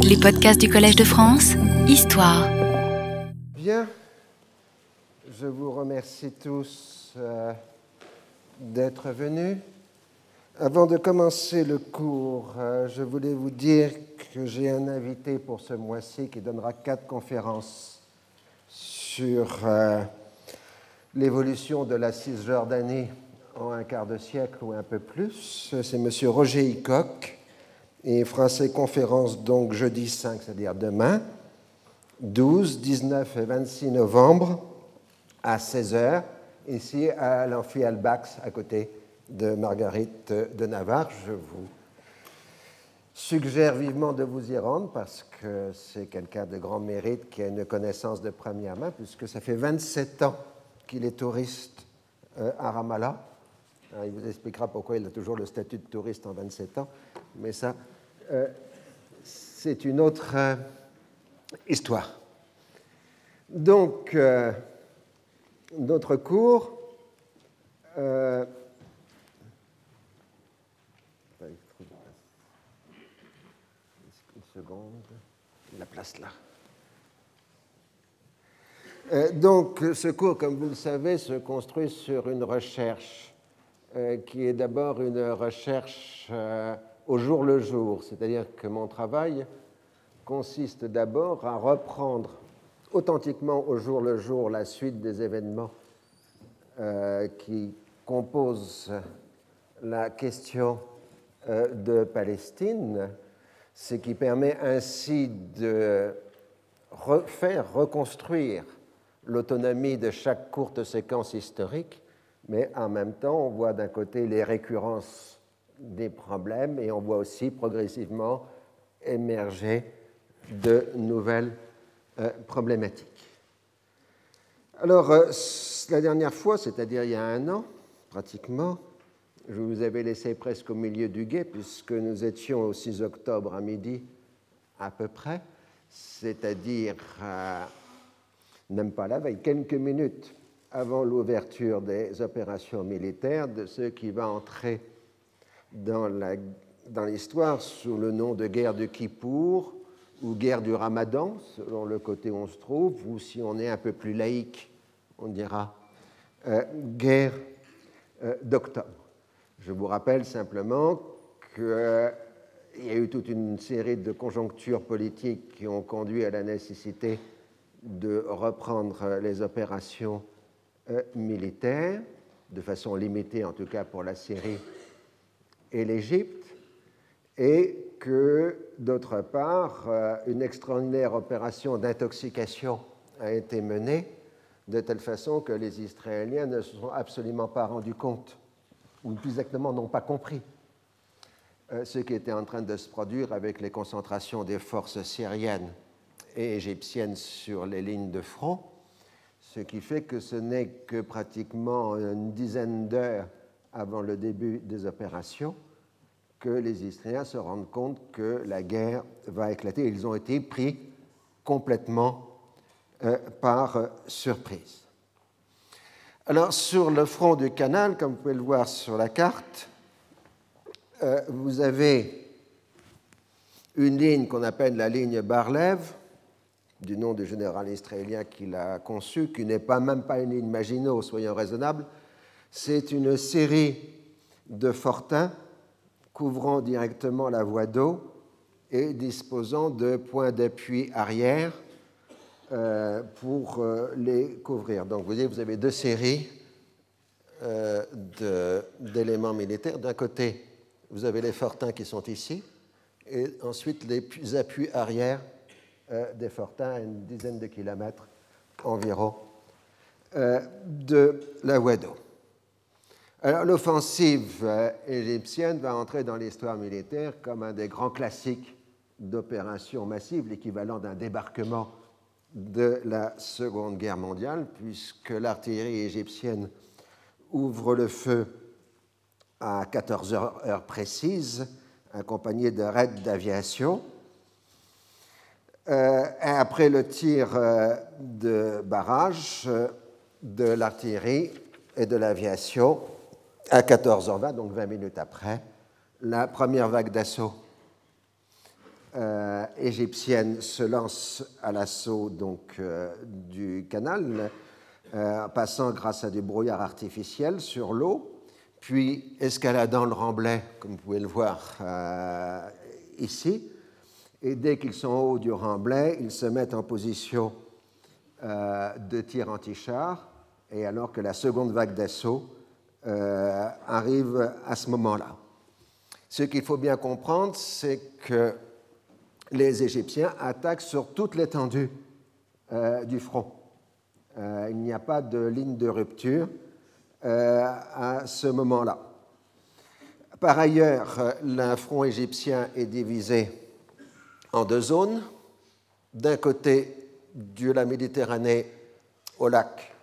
Les podcasts du Collège de France, Histoire. Bien, je vous remercie tous euh, d'être venus. Avant de commencer le cours, euh, je voulais vous dire que j'ai un invité pour ce mois-ci qui donnera quatre conférences sur euh, l'évolution de la Cisjordanie en un quart de siècle ou un peu plus. C'est M. Roger Hickok et fera ses conférences donc jeudi 5, c'est-à-dire demain, 12, 19 et 26 novembre à 16h, ici à l'Amphi Albax, à côté de Marguerite de Navarre. Je vous suggère vivement de vous y rendre parce que c'est quelqu'un de grand mérite qui a une connaissance de première main, puisque ça fait 27 ans qu'il est touriste euh, à Ramallah. il vous expliquera pourquoi il a toujours le statut de touriste en 27 ans, mais ça, c'est une autre euh, histoire. Donc, notre cours seconde. La place là. Euh, donc, ce cours, comme vous le savez, se construit sur une recherche euh, qui est d'abord une recherche euh, au jour le jour, c'est-à-dire que mon travail consiste d'abord à reprendre authentiquement au jour le jour la suite des événements qui composent la question de Palestine ce qui permet ainsi de refaire, reconstruire l'autonomie de chaque courte séquence historique, mais en même temps, on voit d'un côté les récurrences des problèmes et on voit aussi progressivement émerger de nouvelles euh, problématiques. Alors, euh, la dernière fois, c'est-à-dire il y a un an, pratiquement, je vous avais laissé presque au milieu du guet, puisque nous étions au 6 octobre à midi à peu près, c'est-à-dire même pas la veille, quelques minutes avant l'ouverture des opérations militaires de ce qui va entrer dans l'histoire sous le nom de guerre de Kippour ou guerre du Ramadan, selon le côté où on se trouve, ou si on est un peu plus laïque, on dira euh, guerre euh, d'octobre. Je vous rappelle simplement qu'il y a eu toute une série de conjonctures politiques qui ont conduit à la nécessité de reprendre les opérations euh, militaires, de façon limitée en tout cas pour la Syrie et l'Égypte, et que d'autre part, euh, une extraordinaire opération d'intoxication a été menée de telle façon que les Israéliens ne se sont absolument pas rendus compte ou plus exactement n'ont pas compris euh, ce qui était en train de se produire avec les concentrations des forces syriennes et égyptiennes sur les lignes de front, ce qui fait que ce n'est que pratiquement une dizaine d'heures avant le début des opérations que les Israéliens se rendent compte que la guerre va éclater. Ils ont été pris complètement euh, par euh, surprise. Alors, sur le front du canal, comme vous pouvez le voir sur la carte, euh, vous avez une ligne qu'on appelle la ligne Barlev, du nom du général israélien qui l'a conçue, qui n'est pas même pas une ligne Maginot, soyons raisonnables. C'est une série de fortins couvrant directement la voie d'eau et disposant de points d'appui arrière euh, pour euh, les couvrir. Donc vous voyez, vous avez deux séries euh, d'éléments militaires. D'un côté, vous avez les fortins qui sont ici, et ensuite les appuis arrière des fortins à une dizaine de kilomètres environ de la voie d'eau. L'offensive égyptienne va entrer dans l'histoire militaire comme un des grands classiques d'opérations massives, l'équivalent d'un débarquement de la Seconde Guerre mondiale, puisque l'artillerie égyptienne ouvre le feu à 14 heures, précises, accompagnée de raids d'aviation. Euh, après le tir euh, de barrage euh, de l'artillerie et de l'aviation, à 14h20, donc 20 minutes après, la première vague d'assaut égyptienne se lance à l'assaut donc du canal, passant grâce à du brouillard artificiel sur l'eau, puis escaladant le remblai, comme vous pouvez le voir ici. Et dès qu'ils sont au haut du remblai, ils se mettent en position de tir anti-char, et alors que la seconde vague d'assaut euh, arrive à ce moment-là. Ce qu'il faut bien comprendre, c'est que les Égyptiens attaquent sur toute l'étendue euh, du front. Euh, il n'y a pas de ligne de rupture à ce moment-là. Par ailleurs, le front égyptien est divisé en deux zones. D'un côté de la Méditerranée au lac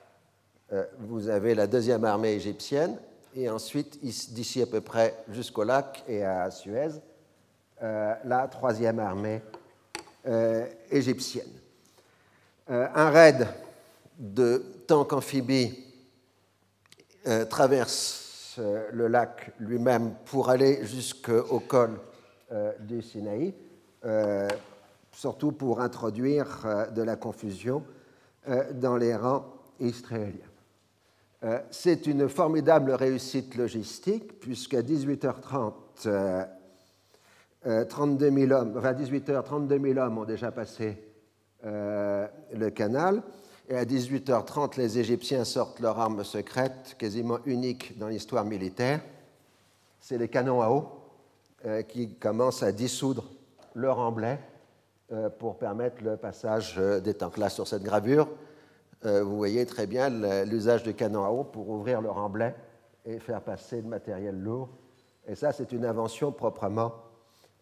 vous avez la deuxième armée égyptienne, et ensuite, d'ici à peu près jusqu'au lac et à Suez, euh, la troisième armée euh, égyptienne. un raid de tanks amphibies traverse le lac lui-même pour aller jusqu'au col du Sinaï, surtout pour introduire de la confusion dans les rangs israéliens. Euh, c'est une formidable réussite logistique, puisqu'à 18h30, 32 000 hommes, enfin 18h, 32 000 hommes ont déjà passé euh, le canal. Et à 18h30, les Égyptiens sortent leur arme secrète, quasiment unique dans l'histoire militaire. C'est les canons à eau euh, qui commencent à dissoudre le remblai pour permettre le passage des tanks. Là, sur cette gravure, vous voyez très bien l'usage de canons à eau pour ouvrir le remblai et faire passer le matériel lourd. Et ça, c'est une invention proprement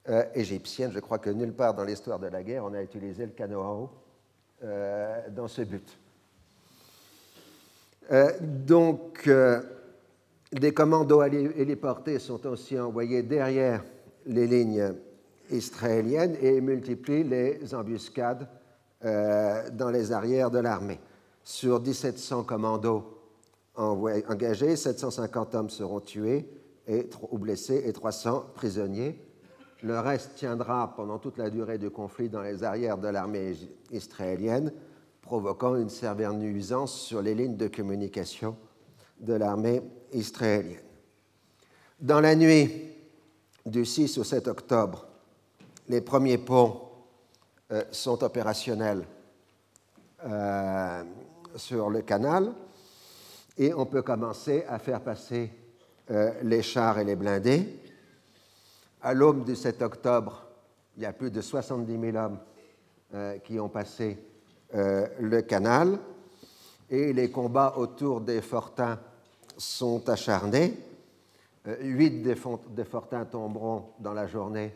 euh, égyptienne. Je crois que nulle part dans l'histoire de la guerre, on a utilisé le canon à eau euh, dans ce but. donc, des commandos héliportés sont aussi envoyés derrière les lignes israéliennes et multiplient les embuscades dans les arrières de l'armée. Sur 1700 commandos engagés, 750 hommes seront tués ou blessés et 300 prisonniers. Le reste tiendra pendant toute la durée du conflit dans les arrières de l'armée israélienne, provoquant une sévère nuisance sur les lignes de communication de l'armée israélienne. Dans la nuit du 6 au 7 octobre, les premiers ponts euh, sont opérationnels euh, sur le canal et on peut commencer à faire passer euh, les chars et les blindés. À l'aube du 7 octobre, il y a plus de 70 000 hommes euh, qui ont passé euh, le canal et les combats autour des fortins sont acharnés. Huit des, des, fortins tomberont dans la journée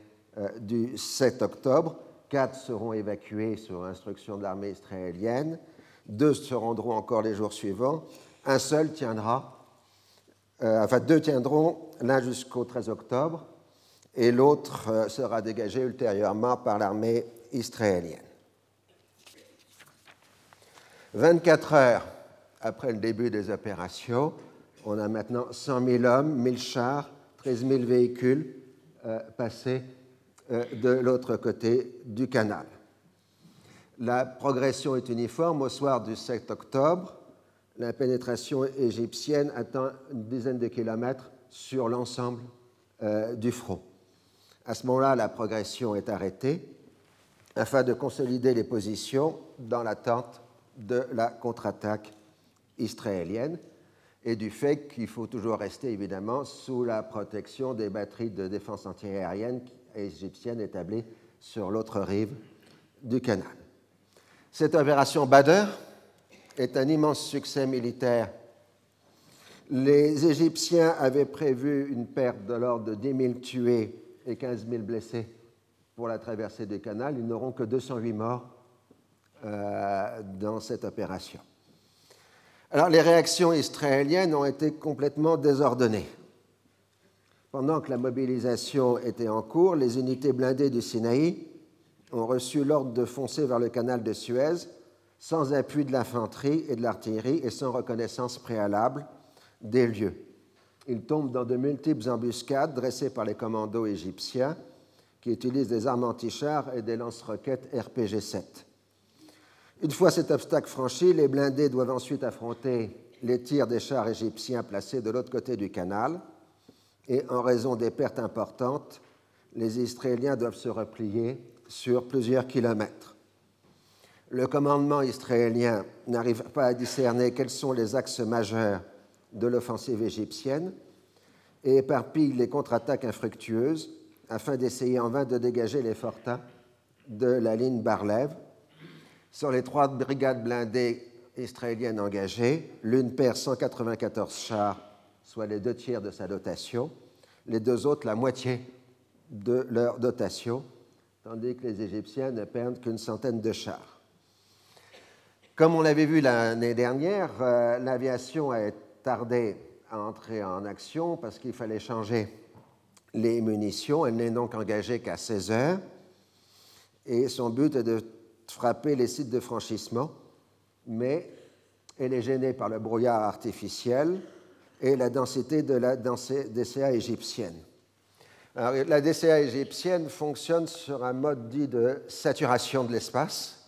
du 7 octobre. Quatre seront évacués sur instruction de l'armée israélienne deux se rendront encore les jours suivants, un seul tiendra, euh, enfin deux tiendront l'un jusqu'au 13 octobre et l'autre euh, sera dégagé ultérieurement par l'armée israélienne. 24 heures après le début des opérations, on a maintenant 100 000 hommes, 1000 chars, 13 000 véhicules euh, passés de l'autre côté du canal. La progression est uniforme. Au soir du 7 octobre, la pénétration égyptienne atteint une dizaine de kilomètres sur l'ensemble euh, du front. À ce moment-là, la progression est arrêtée afin de consolider les positions dans l'attente de la contre-attaque israélienne et du fait qu'il faut toujours rester évidemment sous la protection des batteries de défense antiaérienne égyptiennes établies sur l'autre rive du canal. Cette opération Badr est un immense succès militaire. Les Égyptiens avaient prévu une perte de l'ordre de 10 000 tués et 15 000 blessés pour la traversée du canal. Ils n'auront que 208 morts euh, dans cette opération. Alors les réactions israéliennes ont été complètement désordonnées. Pendant que la mobilisation était en cours, les unités blindées du Sinaï ont reçu l'ordre de foncer vers le canal de Suez sans appui de l'infanterie et de l'artillerie et sans reconnaissance préalable des lieux. Ils tombent dans de multiples embuscades dressées par les commandos égyptiens qui utilisent des armes anti-chars et des lance-roquettes RPG-7. Une fois cet obstacle franchi, les blindés doivent ensuite affronter les tirs des chars égyptiens placés de l'autre côté du canal, et en raison des pertes importantes, les Israéliens doivent se replier sur plusieurs kilomètres. Le commandement israélien n'arrive pas à discerner quels sont les axes majeurs de l'offensive égyptienne et éparpille les contre-attaques infructueuses afin d'essayer en vain de dégager les fortins de la ligne Barlev. Sur les trois brigades blindées israéliennes engagées, l'une perd 194 chars, soit les deux tiers de sa dotation, les deux autres la moitié de leur dotation, tandis que les Égyptiens ne perdent qu'une centaine de chars. Comme on l'avait vu l'année dernière, euh, l'aviation a tardé à entrer en action parce qu'il fallait changer les munitions. Elle n'est donc engagée qu'à 16 heures et son but est de frapper les sites de franchissement, mais elle est gênée par le brouillard artificiel et la densité de la DCA égyptienne. La DCA égyptienne fonctionne sur un mode dit de saturation de l'espace,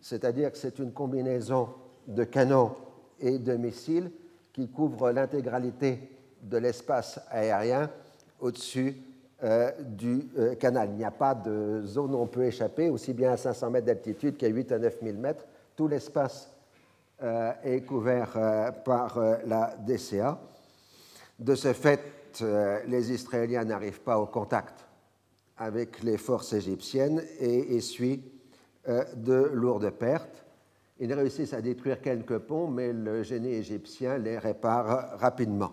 c'est-à-dire que c'est une combinaison de canons et de missiles qui couvre l'intégralité de l'espace aérien au-dessus euh, du euh, canal. Il n'y a pas de zone où on peut échapper, aussi bien à 500 mètres d'altitude qu'à 8 à 9 000 mètres. Tout l'espace euh, est couvert par la DCA. De ce fait, les Israéliens n'arrivent pas au contact avec les forces égyptiennes et essuient de lourdes pertes. Ils réussissent à détruire quelques ponts, mais le génie égyptien les répare rapidement.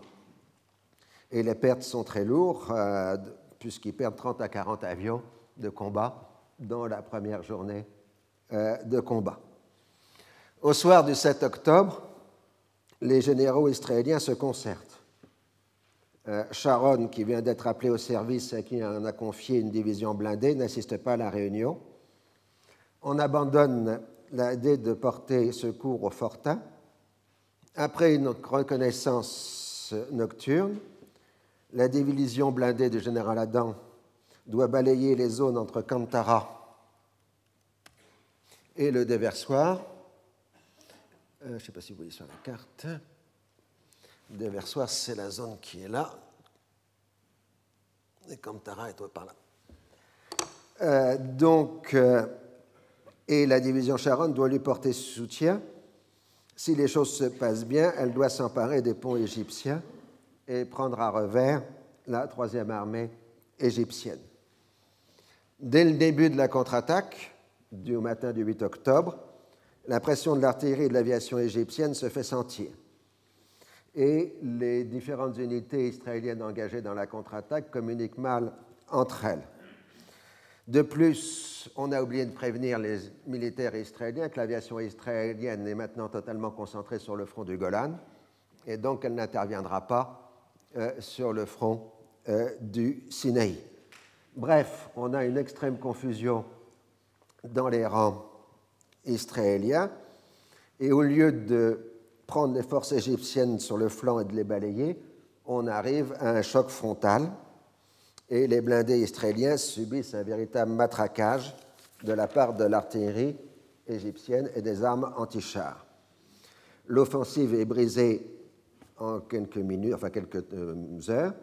Et les pertes sont très lourdes, euh, puisqu'ils perdent 30 à 40 avions de combat dans la première journée euh, de combat. Au soir du 7 octobre, les généraux israéliens se concertent. Euh, Sharon, qui vient d'être appelé au service et qui en a confié une division blindée, n'assiste pas à la réunion. On abandonne l'idée de porter secours au fortin. Après une reconnaissance nocturne, la division blindée du général Adam doit balayer les zones entre Kantara et le déversoir. Euh, je ne sais pas si vous voyez sur la carte. Le déversoir, c'est la zone qui est là. Et Kantara est par là. Euh, donc, euh, et la division Sharon doit lui porter soutien. Si les choses se passent bien, elle doit s'emparer des ponts égyptiens et prendre à revers la troisième armée égyptienne. Dès le début de la contre-attaque, du matin du 8 octobre, la pression de l'artillerie et de l'aviation égyptienne se fait sentir. Et les différentes unités israéliennes engagées dans la contre-attaque communiquent mal entre elles. De plus, on a oublié de prévenir les militaires israéliens que l'aviation israélienne est maintenant totalement concentrée sur le front du Golan et donc elle n'interviendra pas euh, sur le front euh, du Sinaï. Bref, on a une extrême confusion dans les rangs israéliens et au lieu de prendre les forces égyptiennes sur le flanc et de les balayer, on arrive à un choc frontal et les blindés israéliens subissent un véritable matraquage de la part de l'artillerie égyptienne et des armes anti-chars. L'offensive est brisée en quelques minutes, enfin quelques euh, heures,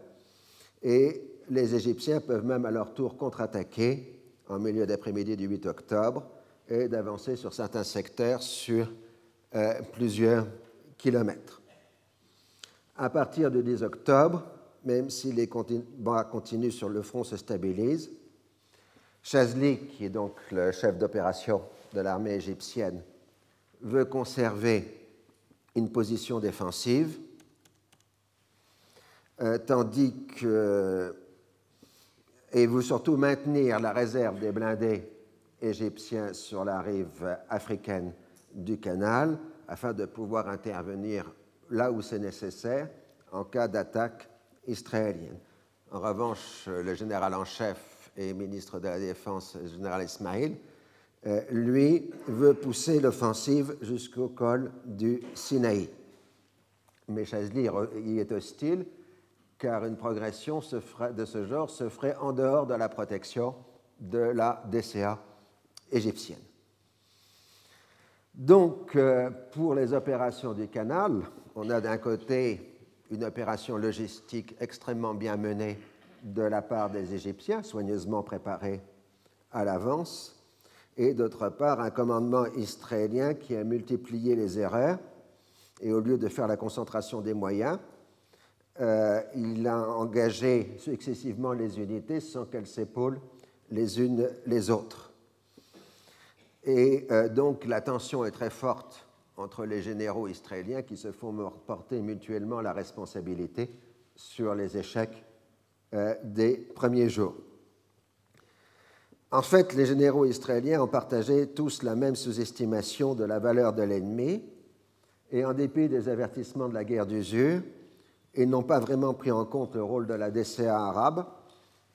et les Égyptiens peuvent même à leur tour contre-attaquer en milieu d'après-midi du 8 octobre et d'avancer sur certains secteurs sur euh, plusieurs kilomètres. À partir du 10 octobre, même si les combats continuent sur le front se stabilisent. Chazli, qui est donc le chef d'opération de l'armée égyptienne, veut conserver une position défensive, euh, tandis que et veut surtout maintenir la réserve des blindés égyptiens sur la rive africaine du canal afin de pouvoir intervenir là où c'est nécessaire en cas d'attaque israélienne. En revanche, le général en chef et ministre de la Défense, le général Ismail, euh, lui veut pousser l'offensive jusqu'au col du Sinaï. Mais Chazli y est hostile car une progression de ce genre se ferait en dehors de la protection de la DCA égyptienne. Donc, euh, pour les opérations du canal, on a d'un côté une opération logistique extrêmement bien menée de la part des Égyptiens, soigneusement préparée à l'avance, et d'autre part un commandement israélien qui a multiplié les erreurs, et au lieu de faire la concentration des moyens, euh, il a engagé successivement les unités sans qu'elles s'épaulent les unes les autres. Et euh, donc la tension est très forte entre les généraux israéliens qui se font porter mutuellement la responsabilité sur les échecs euh, des premiers jours. En fait, les généraux israéliens ont partagé tous la même sous-estimation de la valeur de l'ennemi, et en dépit des avertissements de la guerre d'usure, ils n'ont pas vraiment pris en compte le rôle de la DCA arabe,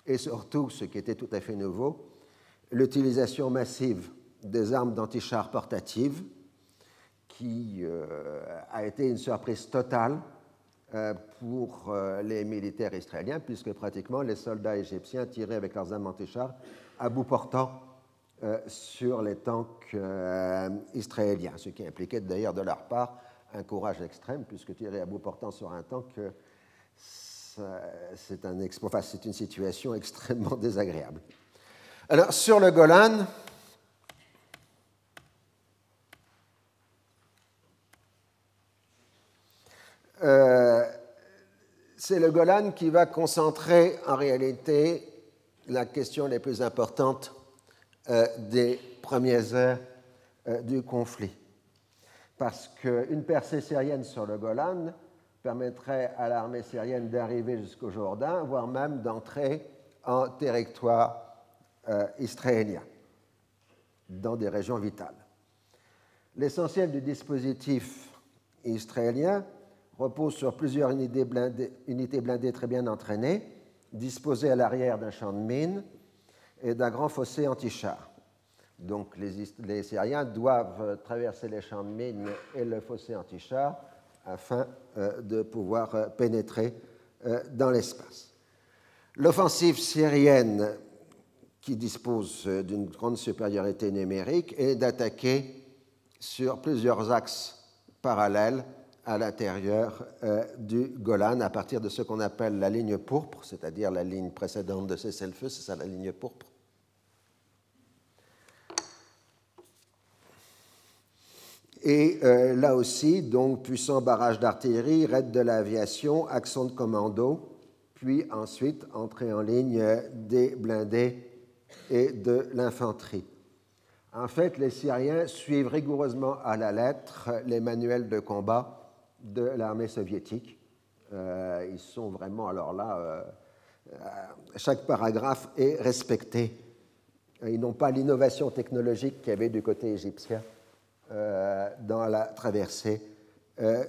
et surtout, ce qui était tout à fait nouveau, l'utilisation massive des armes d'antichars portatives, qui euh, a été une surprise totale euh, pour euh, les militaires israéliens, puisque pratiquement les soldats égyptiens tiraient avec leurs armes antichars à bout portant sur les tanks israéliens, ce qui impliquait d'ailleurs de leur part un courage extrême, puisque tirer à bout portant sur un tank, c'est une situation extrêmement désagréable. Alors, sur le Golan, Euh, c'est le Golan qui va concentrer en réalité la question les plus importantes euh, des premières heures euh, du conflit. Parce qu'une percée syrienne sur le Golan permettrait à l'armée syrienne d'arriver jusqu'au Jourdain, voire même d'entrer en territoire israélien, dans des régions vitales. L'essentiel du dispositif israélien repose sur plusieurs unités blindées, très bien entraînées, disposées à l'arrière d'un champ de mines et d'un grand fossé anti-char. Donc les, Syriens doivent traverser les champs de mines et le fossé anti-char afin euh, de pouvoir euh, pénétrer euh, dans l'espace. L'offensive syrienne, qui dispose d'une grande supériorité numérique, est d'attaquer sur plusieurs axes parallèles à l'intérieur euh, du Golan à partir de ce qu'on appelle la ligne pourpre, c'est-à-dire la ligne précédente de cessez-le-feu, c'est ça la ligne pourpre? Et euh, là aussi, donc, puissant barrage d'artillerie, raid de l'aviation, action de commando, puis ensuite entrée en ligne des blindés et de l'infanterie. En fait, les Syriens suivent rigoureusement à la lettre les manuels de combat de l'armée soviétique. Euh, ils sont vraiment, alors là, euh, euh, chaque paragraphe est respecté. Ils n'ont pas l'innovation technologique qu'il y avait du côté égyptien dans la traversée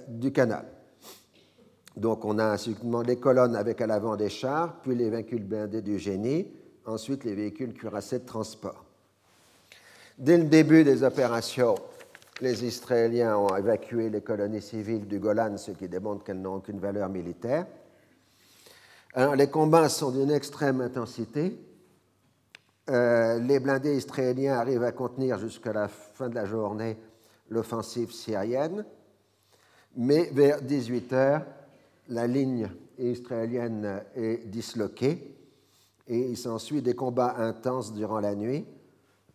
du canal. Donc on a les colonnes avec à l'avant des chars, puis les véhicules blindés du génie, ensuite les véhicules cuirassés de transport. Dès le début des opérations, les Israéliens ont évacué les colonies civiles du Golan, ce qui démontre qu'elles n'ont aucune valeur militaire. Alors, les combats sont d'une extrême intensité. Euh, les blindés israéliens arrivent à contenir jusqu'à la fin de la journée l'offensive syrienne, mais vers 18 heures, la ligne israélienne est disloquée et il s'ensuit des combats intenses durant la nuit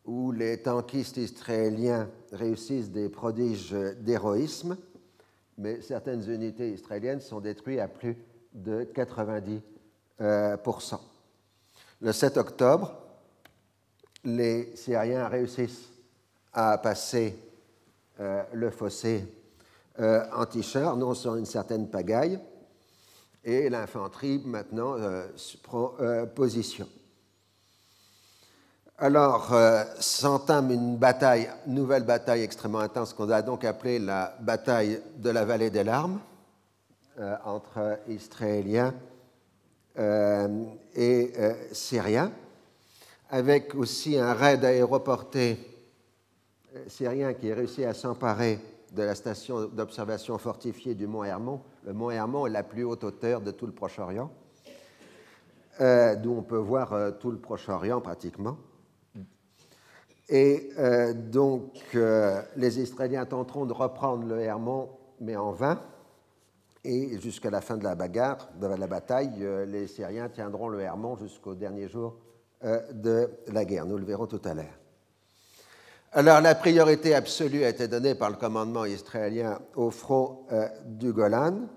où les tankistes israéliens réussissent des prodiges d'héroïsme, mais certaines unités israéliennes sont détruites à plus de 90%. Euh, Le 7 octobre, les Syriens réussissent à passer euh, le fossé euh, anti-char, non sans une certaine pagaille, et l'infanterie maintenant prend position. Alors euh, s'entame une bataille, nouvelle bataille extrêmement intense qu'on a donc appelée la bataille de la vallée des larmes euh, entre Israéliens euh, et Syriens, avec aussi un raid aéroporté syrien qui a réussi à s'emparer de la station d'observation fortifiée du mont Hermon. Le mont Hermon est la plus haute hauteur de tout le Proche-Orient, d'où on peut voir tout le Proche-Orient pratiquement. Et euh, donc, euh, les Israéliens tenteront de reprendre le Hermon, mais en vain. Et jusqu'à la fin de la bagarre, de la bataille, euh, les Syriens tiendront le Hermon jusqu'au dernier jour de la guerre. Nous le verrons tout à l'heure. Alors, la priorité absolue a été donnée par le commandement israélien au front du Golan,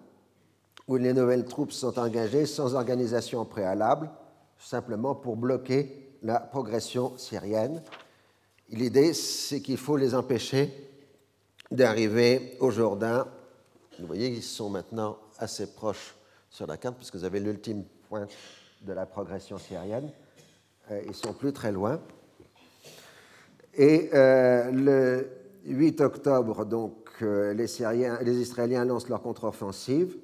où les nouvelles troupes sont engagées sans organisation préalable, simplement pour bloquer la progression syrienne L'idée, c'est qu'il faut les empêcher d'arriver au Jourdain. Vous voyez, ils sont maintenant assez proches sur la carte, puisque vous avez l'ultime point de la progression syrienne. Euh, ils sont plus très loin. Et euh, le 8 octobre, donc, euh, les, Israéliens lancent leur contre-offensive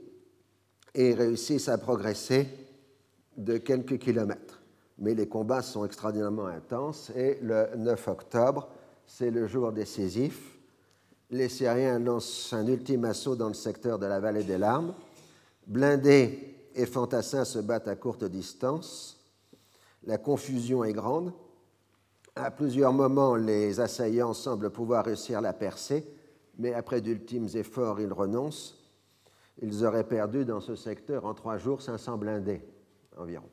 et réussissent à progresser de quelques kilomètres mais les combats sont extraordinairement intenses et le 9 octobre, c'est le jour décisif. Les Syriens lancent un ultime assaut dans le secteur de la vallée des larmes. Blindés et fantassins se battent à courte distance. La confusion est grande. À plusieurs moments, les assaillants semblent pouvoir réussir la percée, mais après d'ultimes efforts, ils renoncent. Ils auraient perdu dans ce secteur en trois jours 500 blindés environ.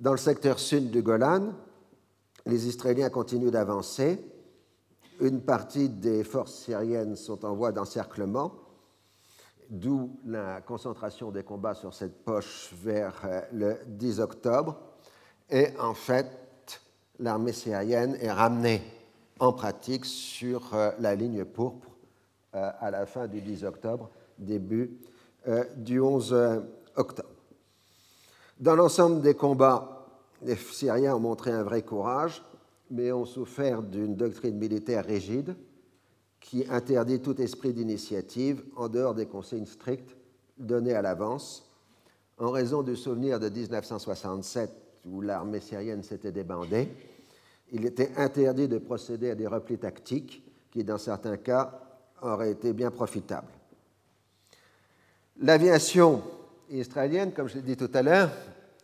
Dans le secteur sud du Golan, les Israéliens continuent d'avancer. Une partie des forces syriennes sont en voie d'encerclement, d'où la concentration des combats sur cette poche vers euh, le 10 octobre. Et en fait, l'armée syrienne est ramenée en pratique sur euh, la ligne pourpre euh, à la fin du 10 octobre, début du 11 octobre. Dans l'ensemble des combats, les Syriens ont montré un vrai courage, mais ont souffert d'une doctrine militaire rigide qui interdit tout esprit d'initiative en dehors des consignes strictes données à l'avance, en raison du souvenir de 1967 où l'armée syrienne s'était débandée. Il était interdit de procéder à des replis tactiques qui, dans certains cas, auraient été bien profitables. L'aviation israélienne, comme je l'ai dit tout à l'heure,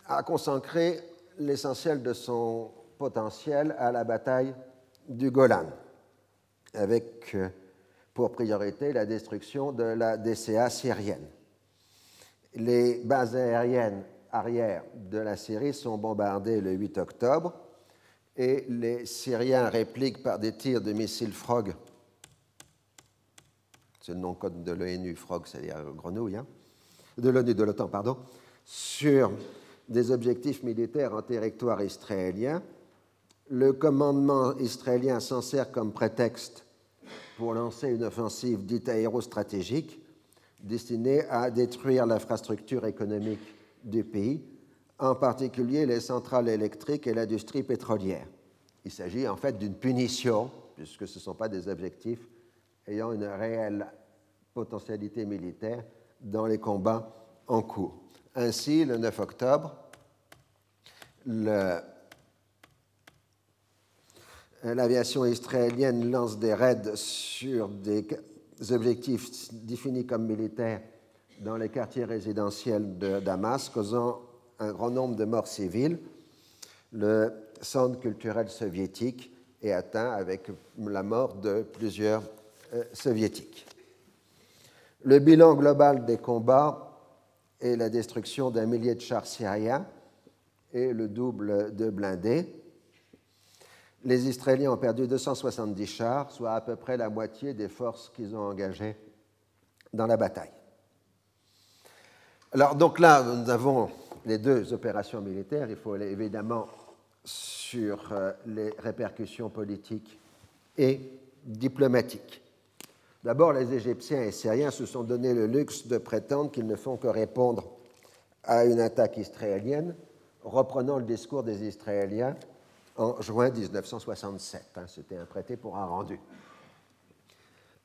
a consacré l'essentiel de son potentiel à la bataille du Golan, avec euh, pour priorité la destruction de la DCA syrienne. Les bases aériennes arrière de la Syrie sont bombardées le 8 octobre et les Syriens répliquent par des tirs de missiles Frog, c'est le nom code de l'ONU, Frog, c'est-à-dire grenouille, hein, de l'ONU, de l'OTAN, pardon, sur des objectifs militaires en territoire israélien. Le commandement israélien s'en sert comme prétexte pour lancer une offensive dite aérostratégique destinée à détruire l'infrastructure économique du pays, en particulier les centrales électriques et l'industrie pétrolière. Il s'agit en fait d'une punition, puisque ce ne sont pas des objectifs ayant une réelle potentialité militaire dans les combats en cours. Ainsi, le 9 octobre, l'aviation israélienne lance des raids sur des objectifs définis comme militaires dans les quartiers résidentiels de Damas, causant un grand nombre de morts civiles. Le centre culturel soviétique est atteint avec la mort de plusieurs euh, soviétiques. Le bilan global des combats et la destruction d'un millier de chars syriens et le double de blindés. Les Israéliens ont perdu 270 chars, soit à peu près la moitié des forces qu'ils ont engagées dans la bataille. Alors donc là, nous avons les deux opérations militaires. Il faut aller évidemment sur euh, les répercussions politiques et diplomatiques. D'abord, les Égyptiens et Syriens se sont donné le luxe de prétendre qu'ils ne font que répondre à une attaque israélienne, reprenant le discours des Israéliens en juin 1967. Hein, c'était un prêté pour un rendu.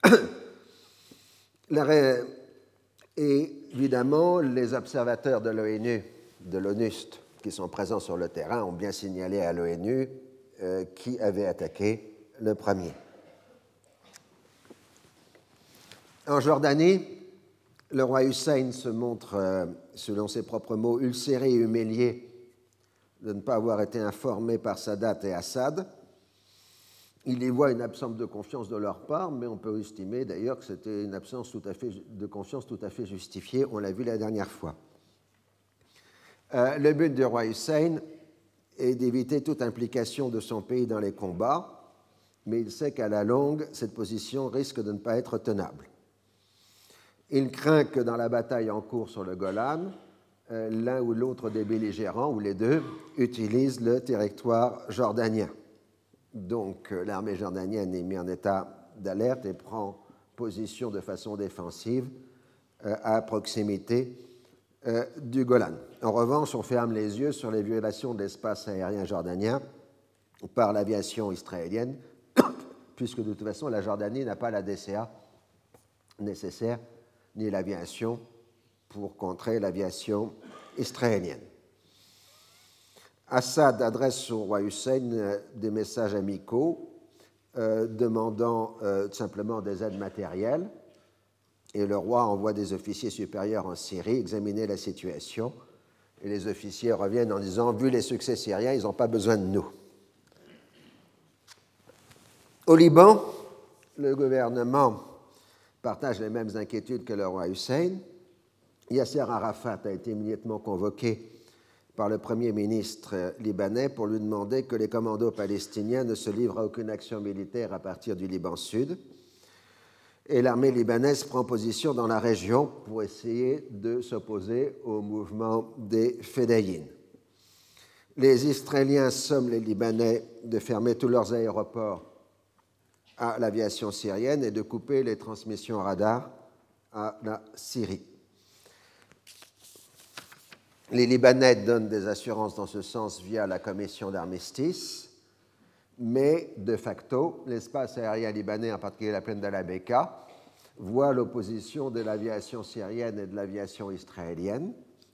Et évidemment, les observateurs de l'ONU, de l'ONUST, qui sont présents sur le terrain, ont bien signalé à l'ONU euh, qui avait attaqué le premier. En Jordanie, le roi Hussein se montre, euh, selon ses propres mots, ulcéré et humilié de ne pas avoir été informé par Sadat et Assad. Il y voit une absence de confiance de leur part, mais on peut estimer d'ailleurs que c'était une absence tout à fait de confiance tout à fait justifiée. On l'a vu la dernière fois. Euh, le but du roi Hussein est d'éviter toute implication de son pays dans les combats, mais il sait qu'à la longue, cette position risque de ne pas être tenable. Il craint que dans la bataille en cours sur le Golan, euh, l'un ou l'autre des belligérants, ou les deux, utilise le territoire jordanien. Donc euh, l'armée jordanienne est mise en état d'alerte et prend position de façon défensive euh, à proximité du Golan. En revanche, on ferme les yeux sur les violations de l'espace aérien jordanien par l'aviation israélienne, puisque de toute façon la Jordanie n'a pas la DCA nécessaire ni l'aviation pour contrer l'aviation israélienne. Assad adresse au roi Hussein euh, des messages amicaux euh, demandant euh, simplement des aides matérielles et le roi envoie des officiers supérieurs en Syrie examiner la situation et les officiers reviennent en disant vu les succès syriens, ils n'ont pas besoin de nous. Au Liban, le gouvernement partage les mêmes inquiétudes que le roi Hussein. Yasser Arafat a été immédiatement convoqué par le Premier ministre libanais pour lui demander que les commandos palestiniens ne se livrent à aucune action militaire à partir du Liban Sud. Et l'armée libanaise prend position dans la région pour essayer de s'opposer au mouvement des Fédayines. Les Israéliens somment les Libanais de fermer tous leurs aéroports à l'aviation syrienne et de couper les transmissions radar à la Syrie. Les Libanais donnent des assurances dans ce sens via la commission d'armistice, mais de facto, l'espace aérien libanais, en particulier la plaine d'Alabeka, voit l'opposition de l'aviation syrienne et de l'aviation israélienne,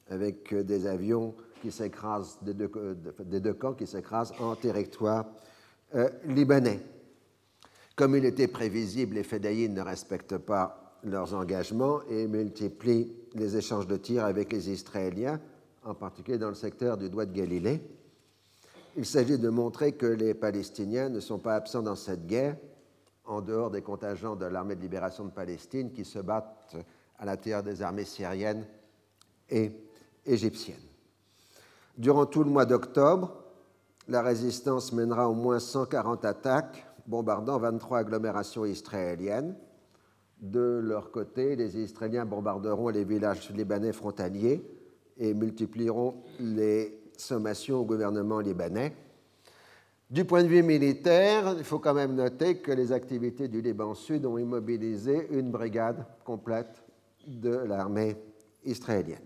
avec des avions qui s'écrasent des, deux, camps qui s'écrasent en territoire euh, libanais. Comme il était prévisible, les Fédayines ne respectent pas leurs engagements et multiplient les échanges de tirs avec les Israéliens, en particulier dans le secteur du Doigt de Galilée. Il s'agit de montrer que les Palestiniens ne sont pas absents dans cette guerre, en dehors des contingents de l'armée de libération de Palestine qui se battent à l'intérieur des armées syriennes et égyptiennes. Durant tout le mois d'octobre, la résistance mènera au moins 140 attaques, bombardant 23 agglomérations israéliennes. De leur côté, les Israéliens bombarderont les villages libanais frontaliers et multiplieront les sommations au gouvernement libanais. Du point de vue militaire, il faut quand même noter que les activités du Liban Sud ont immobilisé une brigade complète de l'armée israélienne.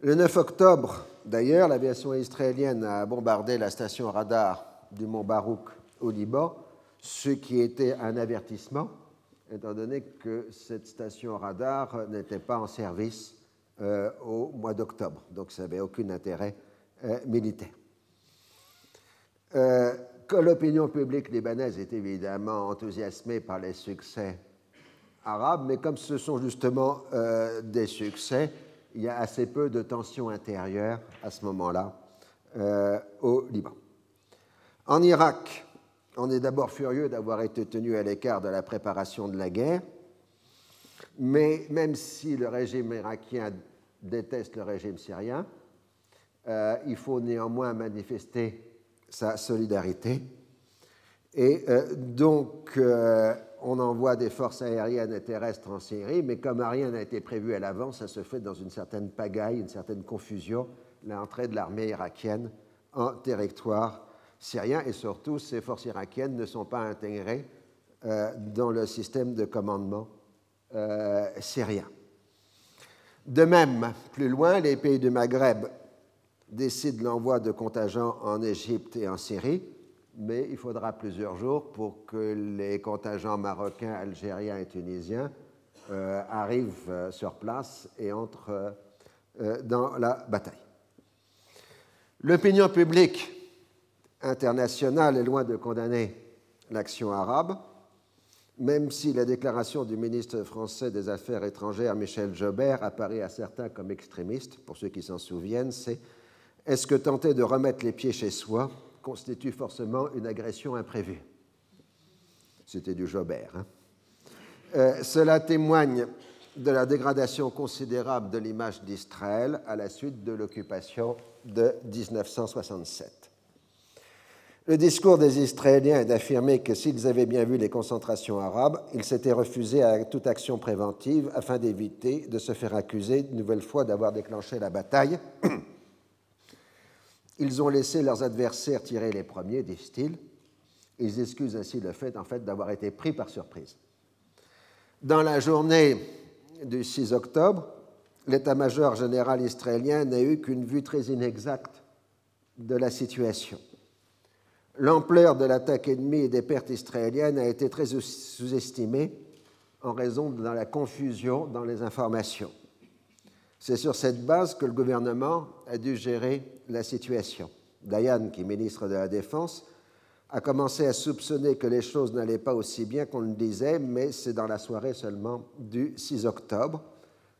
Le 9 octobre, d'ailleurs, l'aviation israélienne a bombardé la station radar du mont Barouk au Liban, ce qui était un avertissement, étant donné que cette station radar n'était pas en service euh, au mois d'octobre. Donc ça n'avait aucun intérêt euh, militaire. Euh, l'opinion publique libanaise est évidemment enthousiasmée par les succès arabes, mais comme ce sont justement des succès, il y a assez peu de tensions intérieures à ce moment-là au Liban. En Irak, on est d'abord furieux d'avoir été tenu à l'écart de la préparation de la guerre, mais même si le régime irakien déteste le régime syrien, euh, il faut néanmoins manifester sa solidarité. Et euh, donc, euh, on envoie des forces aériennes et terrestres en Syrie, mais comme rien n'a été prévu à l'avance, ça se fait dans une certaine pagaille, une certaine confusion, l'entrée de l'armée irakienne en territoire syrien, et surtout, ces forces irakiennes ne sont pas intégrées dans le système de commandement syrien. De même, plus loin, les pays du Maghreb décident l'envoi de contingents en Égypte et en Syrie, mais il faudra plusieurs jours pour que les contingents marocains, algériens et tunisiens euh, arrivent euh, sur place et entrent euh, dans la bataille. L'opinion publique internationale est loin de condamner l'action arabe même si la déclaration du ministre français des Affaires étrangères, Michel Jobert, apparaît à certains comme extrémiste, pour ceux qui s'en souviennent, c'est Est-ce que tenter de remettre les pieds chez soi constitue forcément une agression imprévue? C'était du Jobert. Hein. Euh, cela témoigne de la dégradation considérable de l'image d'Israël à la suite de l'occupation de 1967. Le discours des Israéliens est d'affirmer que s'ils avaient bien vu les concentrations arabes, ils s'étaient refusés à toute action préventive afin d'éviter de se faire accuser une nouvelle fois d'avoir déclenché la bataille. Ils ont laissé leurs adversaires tirer les premiers, disent-ils. Ils excusent ainsi le fait, en fait d'avoir été pris par surprise. Dans la journée du 6 octobre, l'état-major général israélien n'a eu qu'une vue très inexacte de la situation. L'ampleur de l'attaque ennemie et des pertes israéliennes a été très sous-estimée en raison de la confusion dans les informations. C'est sur cette base que le gouvernement a dû gérer la situation. Diane, qui est ministre de la Défense, a commencé à soupçonner que les choses n'allaient pas aussi bien qu'on le disait, mais c'est dans la soirée seulement du 6 octobre.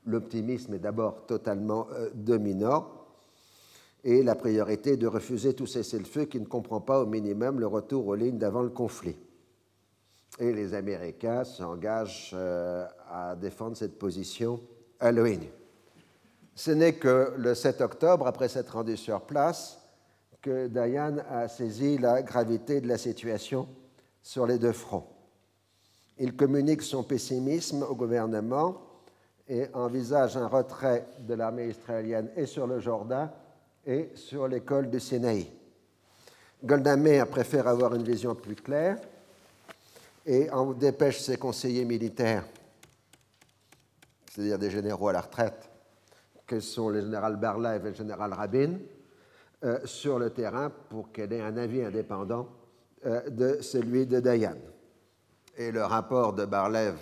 L'optimisme est d'abord totalement euh, dominant et la priorité de refuser tout cessez-le-feu qui ne comprend pas au minimum le retour aux lignes d'avant le conflit. Et les Américains s'engagent euh, à défendre cette position à l'ONU. Ce n'est que le 7 octobre, après s'être rendu sur place, que Diane a saisi la gravité de la situation sur les deux fronts. Il communique son pessimisme au gouvernement et envisage un retrait de l'armée israélienne et sur le Jourdain et sur l'école de Sinaï. Golda Meir préfère avoir une vision plus claire et en dépêche ses conseillers militaires, c'est-à-dire des généraux à la retraite, que sont le général Barlev et le général Rabin, euh, sur le terrain pour qu'elle ait un avis indépendant euh, de celui de Dayan. Et le rapport de Barlev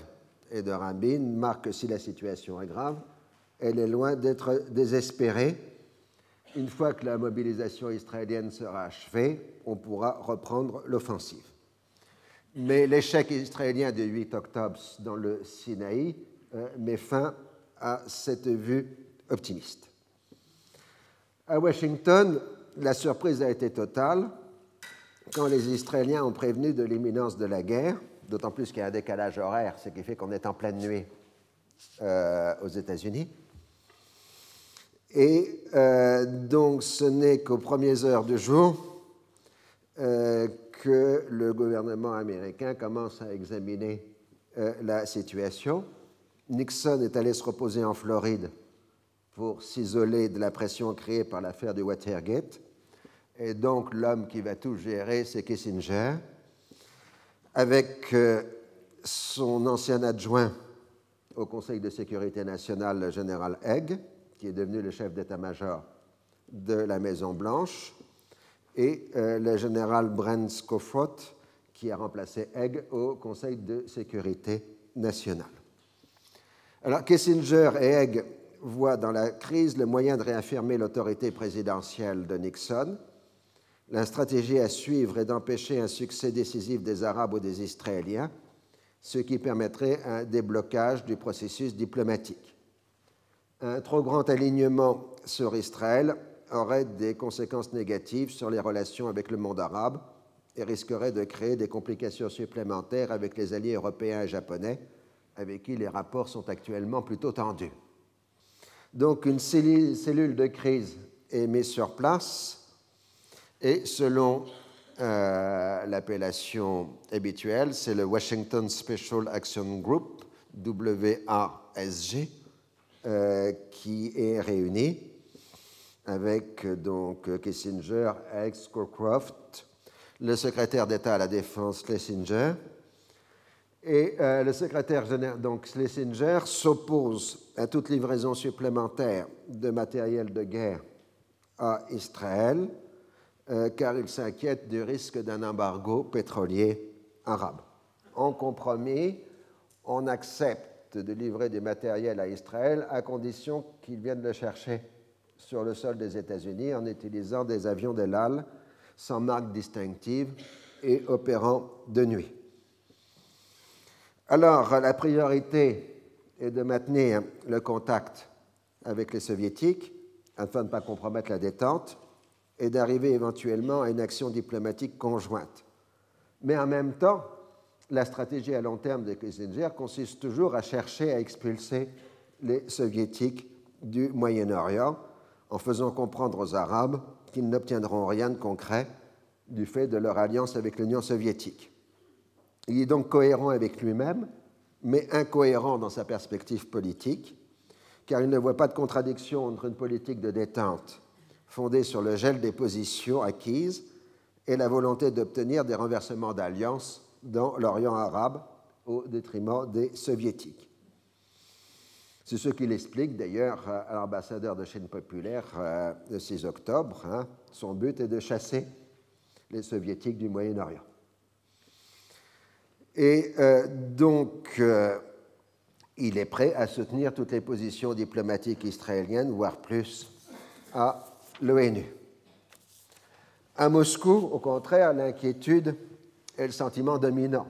et de Rabin marque que si la situation est grave, elle est loin d'être désespérée une fois que la mobilisation israélienne sera achevée, on pourra reprendre l'offensive. Mais l'échec israélien du 8 octobre dans le Sinaï euh, met fin à cette vue optimiste. À Washington, la surprise a été totale quand les Israéliens ont prévenu de l'imminence de la guerre, d'autant plus qu'il y a un décalage horaire, ce qui fait qu'on est en pleine nuit euh, aux États-Unis. Et euh, donc ce n'est qu'aux premières heures du jour euh, que le gouvernement américain commence à examiner euh, la situation. Nixon est allé se reposer en Floride pour s'isoler de la pression créée par l'affaire du Watergate. Et donc l'homme qui va tout gérer, c'est Kissinger, avec son ancien adjoint au Conseil de sécurité nationale, le général Egg, qui est devenu le chef d'état-major de la Maison-Blanche, et euh, le général Brent Scofroth, qui a remplacé Egg au Conseil de sécurité nationale. Alors, Kissinger et Egg voient dans la crise le moyen de réaffirmer l'autorité présidentielle de Nixon. La stratégie à suivre est d'empêcher un succès décisif des Arabes ou des Israéliens, ce qui permettrait un déblocage du processus diplomatique. Un trop grand alignement sur Israël aurait des conséquences négatives sur les relations avec le monde arabe et risquerait de créer des complications supplémentaires avec les alliés européens et japonais, avec qui les rapports sont actuellement plutôt tendus. Donc une cellule de crise est mise sur place et selon euh, l'appellation habituelle, c'est le Washington Special Action Group, WASG, euh, qui est réuni avec donc Kissinger, Egg, Scowcroft, le secrétaire d'État à la Défense Schlesinger. Et euh, le secrétaire général, donc Schlesinger, s'oppose à toute livraison supplémentaire de matériel de guerre à Israël, euh, car il s'inquiète du risque d'un embargo pétrolier arabe. En compromis, on accepte de livrer des matériels à Israël à condition qu'ils viennent le chercher sur le sol des États-Unis en utilisant des avions de l'AL sans marque distinctive et opérant de nuit. Alors, la priorité est de maintenir le contact avec les soviétiques afin de ne pas compromettre la détente et d'arriver éventuellement à une action diplomatique conjointe. Mais en même temps, la stratégie à long terme de Kissinger consiste toujours à chercher à expulser les soviétiques du Moyen-Orient en faisant comprendre aux Arabes qu'ils n'obtiendront rien de concret du fait de leur alliance avec l'Union soviétique. Il est donc cohérent avec lui-même, mais incohérent dans sa perspective politique, car il ne voit pas de contradiction entre une politique de détente fondée sur le gel des positions acquises et la volonté d'obtenir des renversements d'alliance dans l'Orient arabe au détriment des soviétiques. C'est ce qu'il explique d'ailleurs à l'ambassadeur de Chine populaire euh, le 6 octobre. Hein. Son but est de chasser les soviétiques du Moyen-Orient. Et euh, donc, euh, il est prêt à soutenir toutes les positions diplomatiques israéliennes, voire plus, à l'ONU. À Moscou, au contraire, l'inquiétude est le sentiment dominant.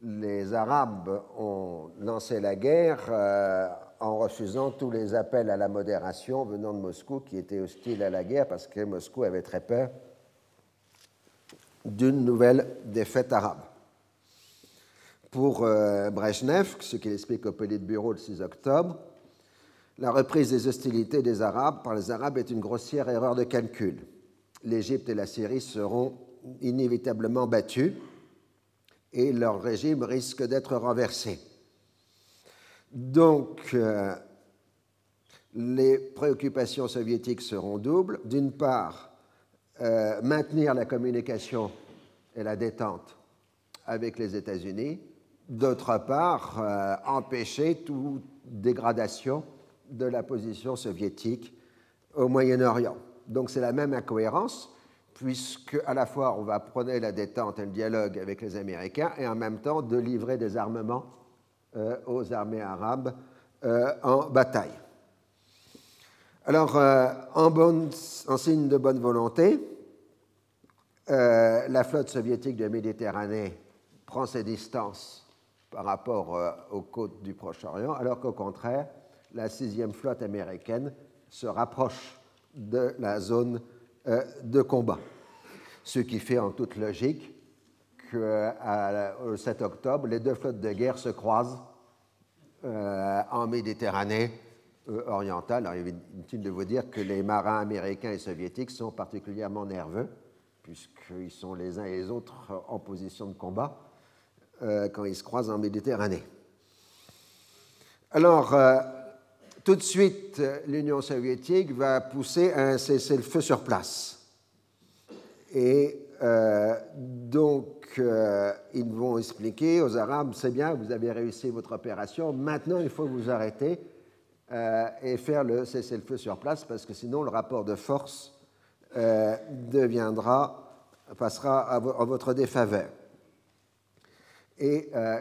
Les Arabes ont lancé la guerre euh, en refusant tous les appels à la modération venant de Moscou, qui étaient hostiles à la guerre parce que Moscou avait très peur d'une nouvelle défaite arabe. Pour euh, Brezhnev, ce qu'il explique au Bureau le 6 octobre, la reprise des hostilités des Arabes par les Arabes est une grossière erreur de calcul. L'Égypte et la Syrie seront inévitablement battus et leur régime risque d'être renversé. Donc, euh, les préoccupations soviétiques seront doubles. D'une part, euh, maintenir la communication et la détente avec les États-Unis. D'autre part, euh, empêcher toute dégradation de la position soviétique au Moyen-Orient. Donc c'est la même incohérence, puisque à la fois on va prôner la détente et le dialogue avec les Américains, et en même temps de livrer des armements euh, aux armées arabes en bataille. Alors, en, en, signe de bonne volonté, euh, la flotte soviétique de Méditerranée prend ses distances par rapport euh, aux côtes du Proche-Orient, alors qu'au contraire, la sixième flotte américaine se rapproche de la zone euh, de combat. Ce qui fait en toute logique qu'au 7 octobre, les deux flottes de guerre se croisent en Méditerranée orientale. Alors, il est inutile de vous dire que les marins américains et soviétiques sont particulièrement nerveux puisqu'ils sont les uns et les autres en position de combat euh, quand ils se croisent en Méditerranée. Alors, euh, tout de suite, l'Union soviétique va pousser un cessez-le-feu sur place. Et euh, donc, ils vont expliquer aux Arabes, c'est bien, vous avez réussi votre opération, maintenant il faut vous arrêter et faire le cessez-le-feu sur place, parce que sinon le rapport de force euh, deviendra, passera en votre défaveur. Euh,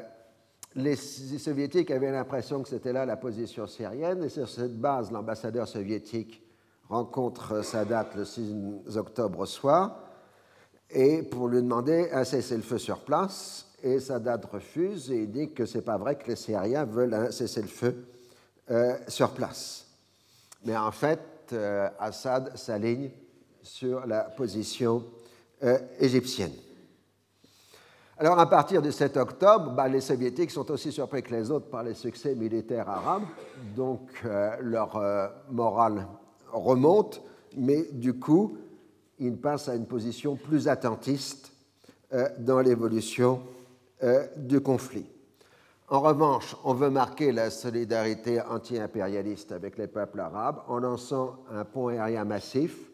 les soviétiques avaient l'impression que c'était là la position syrienne, et sur cette base, l'ambassadeur soviétique rencontre Sadat le 6 octobre soir, et pour lui demander un cessez-le-feu sur place, et Sadat refuse et dit que c'est pas vrai que les Syriens veulent un cessez-le-feu euh, sur place. Mais en fait, Assad s'aligne sur la position euh, égyptienne. Alors, à partir du 7 octobre, bah, les soviétiques sont aussi surpris que les autres par les succès militaires arabes, donc euh, leur euh, morale remonte, mais du coup, ils passent à une position plus attentiste dans l'évolution du conflit. En revanche, on veut marquer la solidarité anti-impérialiste avec les peuples arabes en lançant un pont aérien massif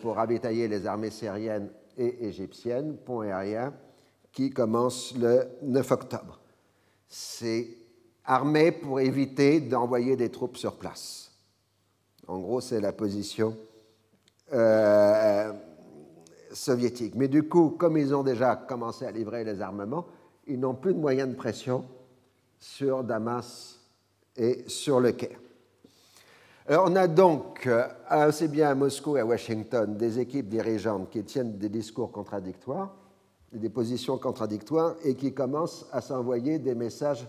pour ravitailler les armées syriennes et égyptiennes, pont aérien, qui commence le 9 octobre. C'est armé pour éviter d'envoyer des troupes sur place. En gros, c'est la position euh, soviétique. Mais du coup, comme ils ont déjà commencé à livrer les armements, ils n'ont plus de moyens de pression sur Damas et sur le Caire. Alors, on a donc, euh, bien à Moscou et à Washington, des équipes dirigeantes qui tiennent des discours contradictoires, des positions contradictoires, et qui commencent à s'envoyer des messages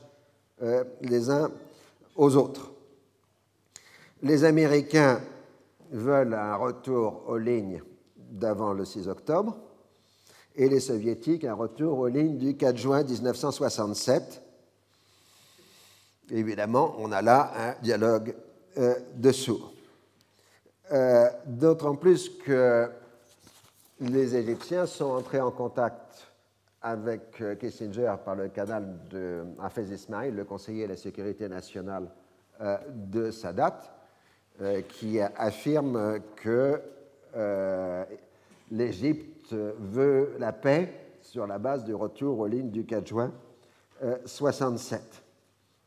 euh, les uns aux autres. Les Américains veulent un retour aux lignes d'avant le 6 octobre et les soviétiques un retour aux lignes du 4 juin 1967. Évidemment, on a là un dialogue euh, de sourds. Euh, d'autant plus que les Égyptiens sont entrés en contact avec euh, Kissinger par le canal de Hafez Ismail, le conseiller de la sécurité nationale de Sadat, qui affirme que l'Égypte veut la paix sur la base du retour aux lignes du 4 juin 67.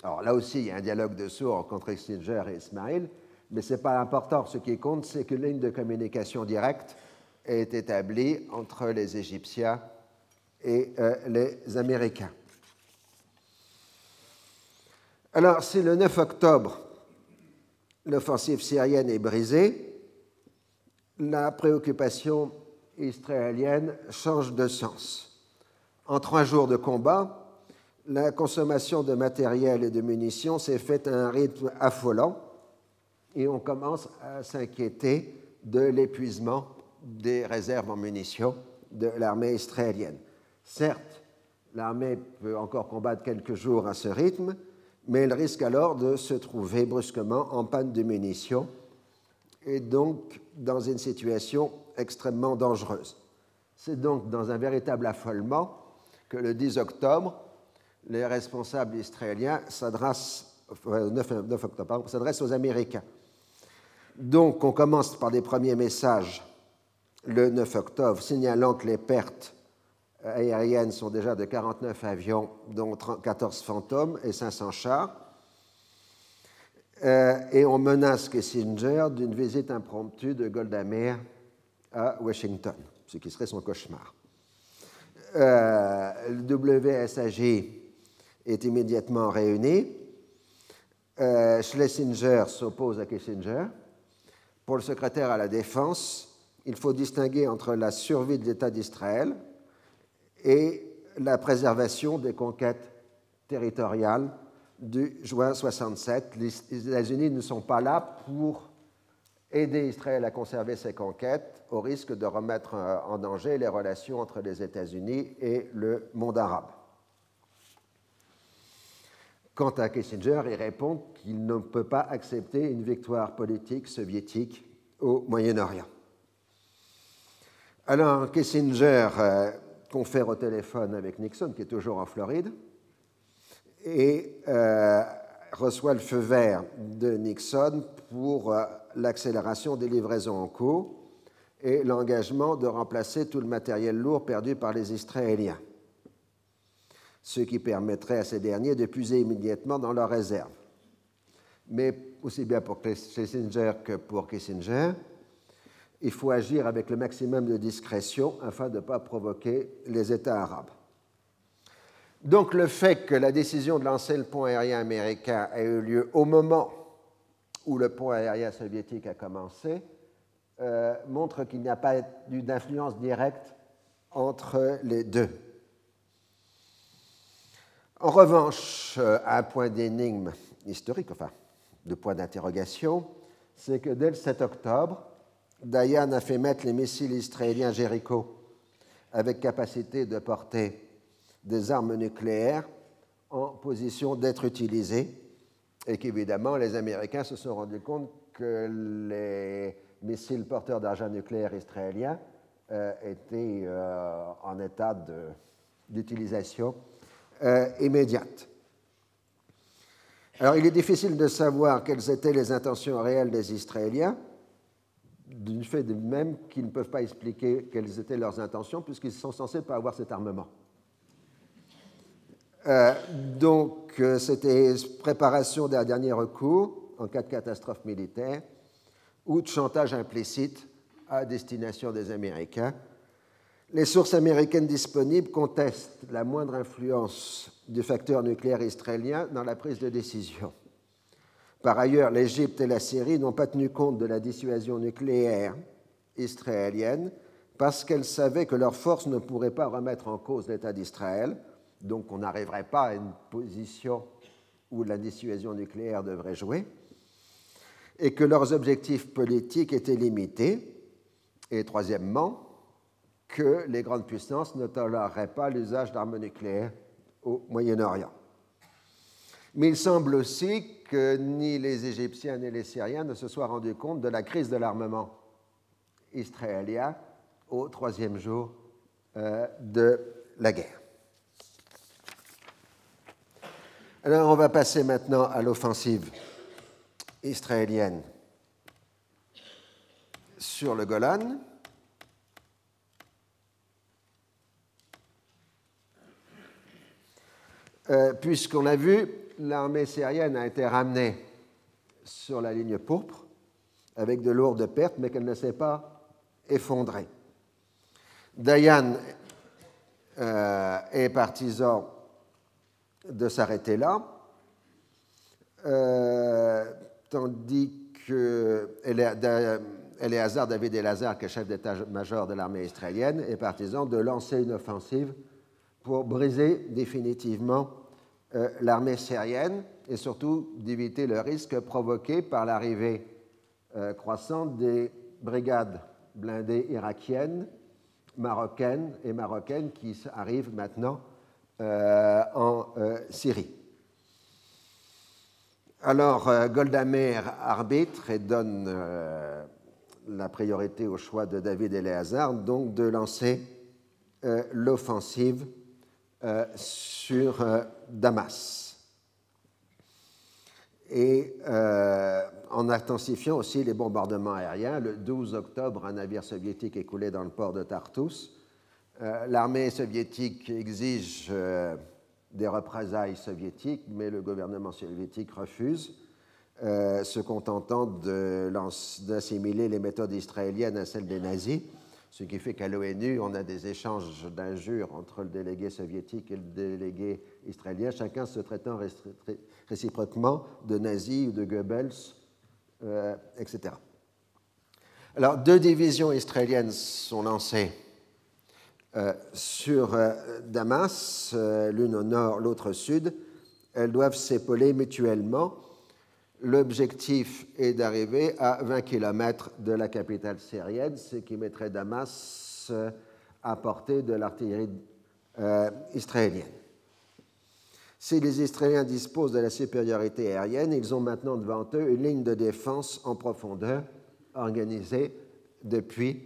Alors là aussi, il y a un dialogue de sourds entre Kissinger et Ismail, mais ce n'est pas important. Ce qui compte, c'est qu'une ligne de communication directe est établie entre les Égyptiens et euh, les Américains. Alors, si le 9 octobre, l'offensive syrienne est brisée, la préoccupation israélienne change de sens. En trois jours de combat, la consommation de matériel et de munitions s'est faite à un rythme affolant et on commence à s'inquiéter de l'épuisement des réserves en munitions de l'armée israélienne. Certes, l'armée peut encore combattre quelques jours à ce rythme, mais elle risque alors de se trouver brusquement en panne de munitions et donc dans une situation extrêmement dangereuse. C'est donc dans un véritable affolement que le 10 octobre, les responsables israéliens s'adressent, 9 octobre, s'adressent aux Américains donc, on commence par des premiers messages le 9 octobre, signalant que les pertes aériennes sont déjà de 49 avions, dont 14 fantômes et 500 chars. Euh, et on menace Kissinger d'une visite impromptue de Golda Meir à Washington, ce qui serait son cauchemar. Euh, le WSAG est immédiatement réuni. Euh, Schlesinger s'oppose à Kissinger pour le secrétaire à la Défense, il faut distinguer entre la survie de l'État d'Israël et la préservation des conquêtes territoriales du juin 67. Les États-Unis ne sont pas là pour aider Israël à conserver ses conquêtes au risque de remettre en danger les relations entre les États-Unis et le monde arabe. Quant à Kissinger, il répond qu'il ne peut pas accepter une victoire politique soviétique au Moyen-Orient. Alors Kissinger euh, confère au téléphone avec Nixon, qui est toujours en Floride, et euh, reçoit le feu vert de Nixon pour euh, l'accélération des livraisons en cours et l'engagement de remplacer tout le matériel lourd perdu par les Israéliens ce qui permettrait à ces derniers de puiser immédiatement dans leurs réserves. Mais aussi bien pour Kissinger que pour Kissinger, il faut agir avec le maximum de discrétion afin de ne pas provoquer les États arabes. Donc le fait que la décision de lancer le pont aérien américain ait eu lieu au moment où le pont aérien soviétique a commencé euh, montre qu'il n'y a pas eu d'influence directe entre les deux. En revanche, euh, un point d'énigme historique, enfin, de point d'interrogation, c'est que dès le 7 octobre, Dayan a fait mettre les missiles israéliens Jericho avec capacité de porter des armes nucléaires en position d'être utilisés et qu'évidemment les Américains se sont rendus compte que les missiles porteurs d'argent nucléaire israéliens euh, étaient euh, en état d'utilisation euh, immédiate. Alors il est difficile de savoir quelles étaient les intentions réelles des Israéliens, du fait même qu'ils ne peuvent pas expliquer quelles étaient leurs intentions, puisqu'ils sont censés pas avoir cet armement. Euh, donc, euh, c'était préparation d'un dernier recours en cas de catastrophe militaire ou de chantage implicite à destination des Américains les sources américaines disponibles contestent la moindre influence du facteur nucléaire israélien dans la prise de décision. Par ailleurs, l'Égypte et la Syrie n'ont pas tenu compte de la dissuasion nucléaire israélienne parce qu'elles savaient que leurs forces ne pourraient pas remettre en cause l'État d'Israël, donc on n'arriverait pas à une position où la dissuasion nucléaire devrait jouer. et que leurs objectifs politiques étaient limités. Et troisièmement, que les grandes puissances ne toléreraient pas l'usage d'armes nucléaires au Moyen-Orient. Mais il semble aussi que ni les Égyptiens ni les Syriens ne se soient rendus compte de la crise de l'armement israélien au troisième jour euh, de la guerre. Alors on va passer maintenant à l'offensive israélienne sur le Golan. Euh, puisqu'on a vu, l'armée syrienne a été ramenée sur la ligne pourpre avec de lourdes pertes, mais qu'elle ne s'est pas effondrée. Dayan euh, est partisan de s'arrêter là, euh, tandis que Eléazar David Elazar, qui est chef d'état-major de l'armée israélienne, est partisan de lancer une offensive pour briser définitivement l'armée syrienne et surtout d'éviter le risque provoqué par l'arrivée euh, croissante des brigades blindées irakiennes, marocaines et marocaines qui arrivent maintenant euh, en Syrie. Alors, Goldamer arbitre et donne la priorité au choix de David Eleazar, donc de lancer l'offensive sur Damas. Et euh, en intensifiant aussi les bombardements aériens, le 12 octobre, un navire soviétique est coulé dans le port de Tartus. Euh, l'armée soviétique exige euh, des représailles soviétiques, mais le gouvernement soviétique refuse, se contentant d'assimiler les méthodes israéliennes à celles des nazis ce qui fait qu'à l'ONU, on a des échanges d'injures entre le délégué soviétique et le délégué israélien, chacun se traitant réciproquement de nazis ou de Goebbels, euh, etc. Alors, deux divisions israéliennes sont lancées euh, sur euh, Damas, l'une au nord, l'autre au sud. Elles doivent s'épauler mutuellement L'objectif est d'arriver à 20 km de la capitale syrienne, ce qui mettrait Damas à portée de l'artillerie euh, israélienne. Si les Israéliens disposent de la supériorité aérienne, ils ont maintenant devant eux une ligne de défense en profondeur organisée depuis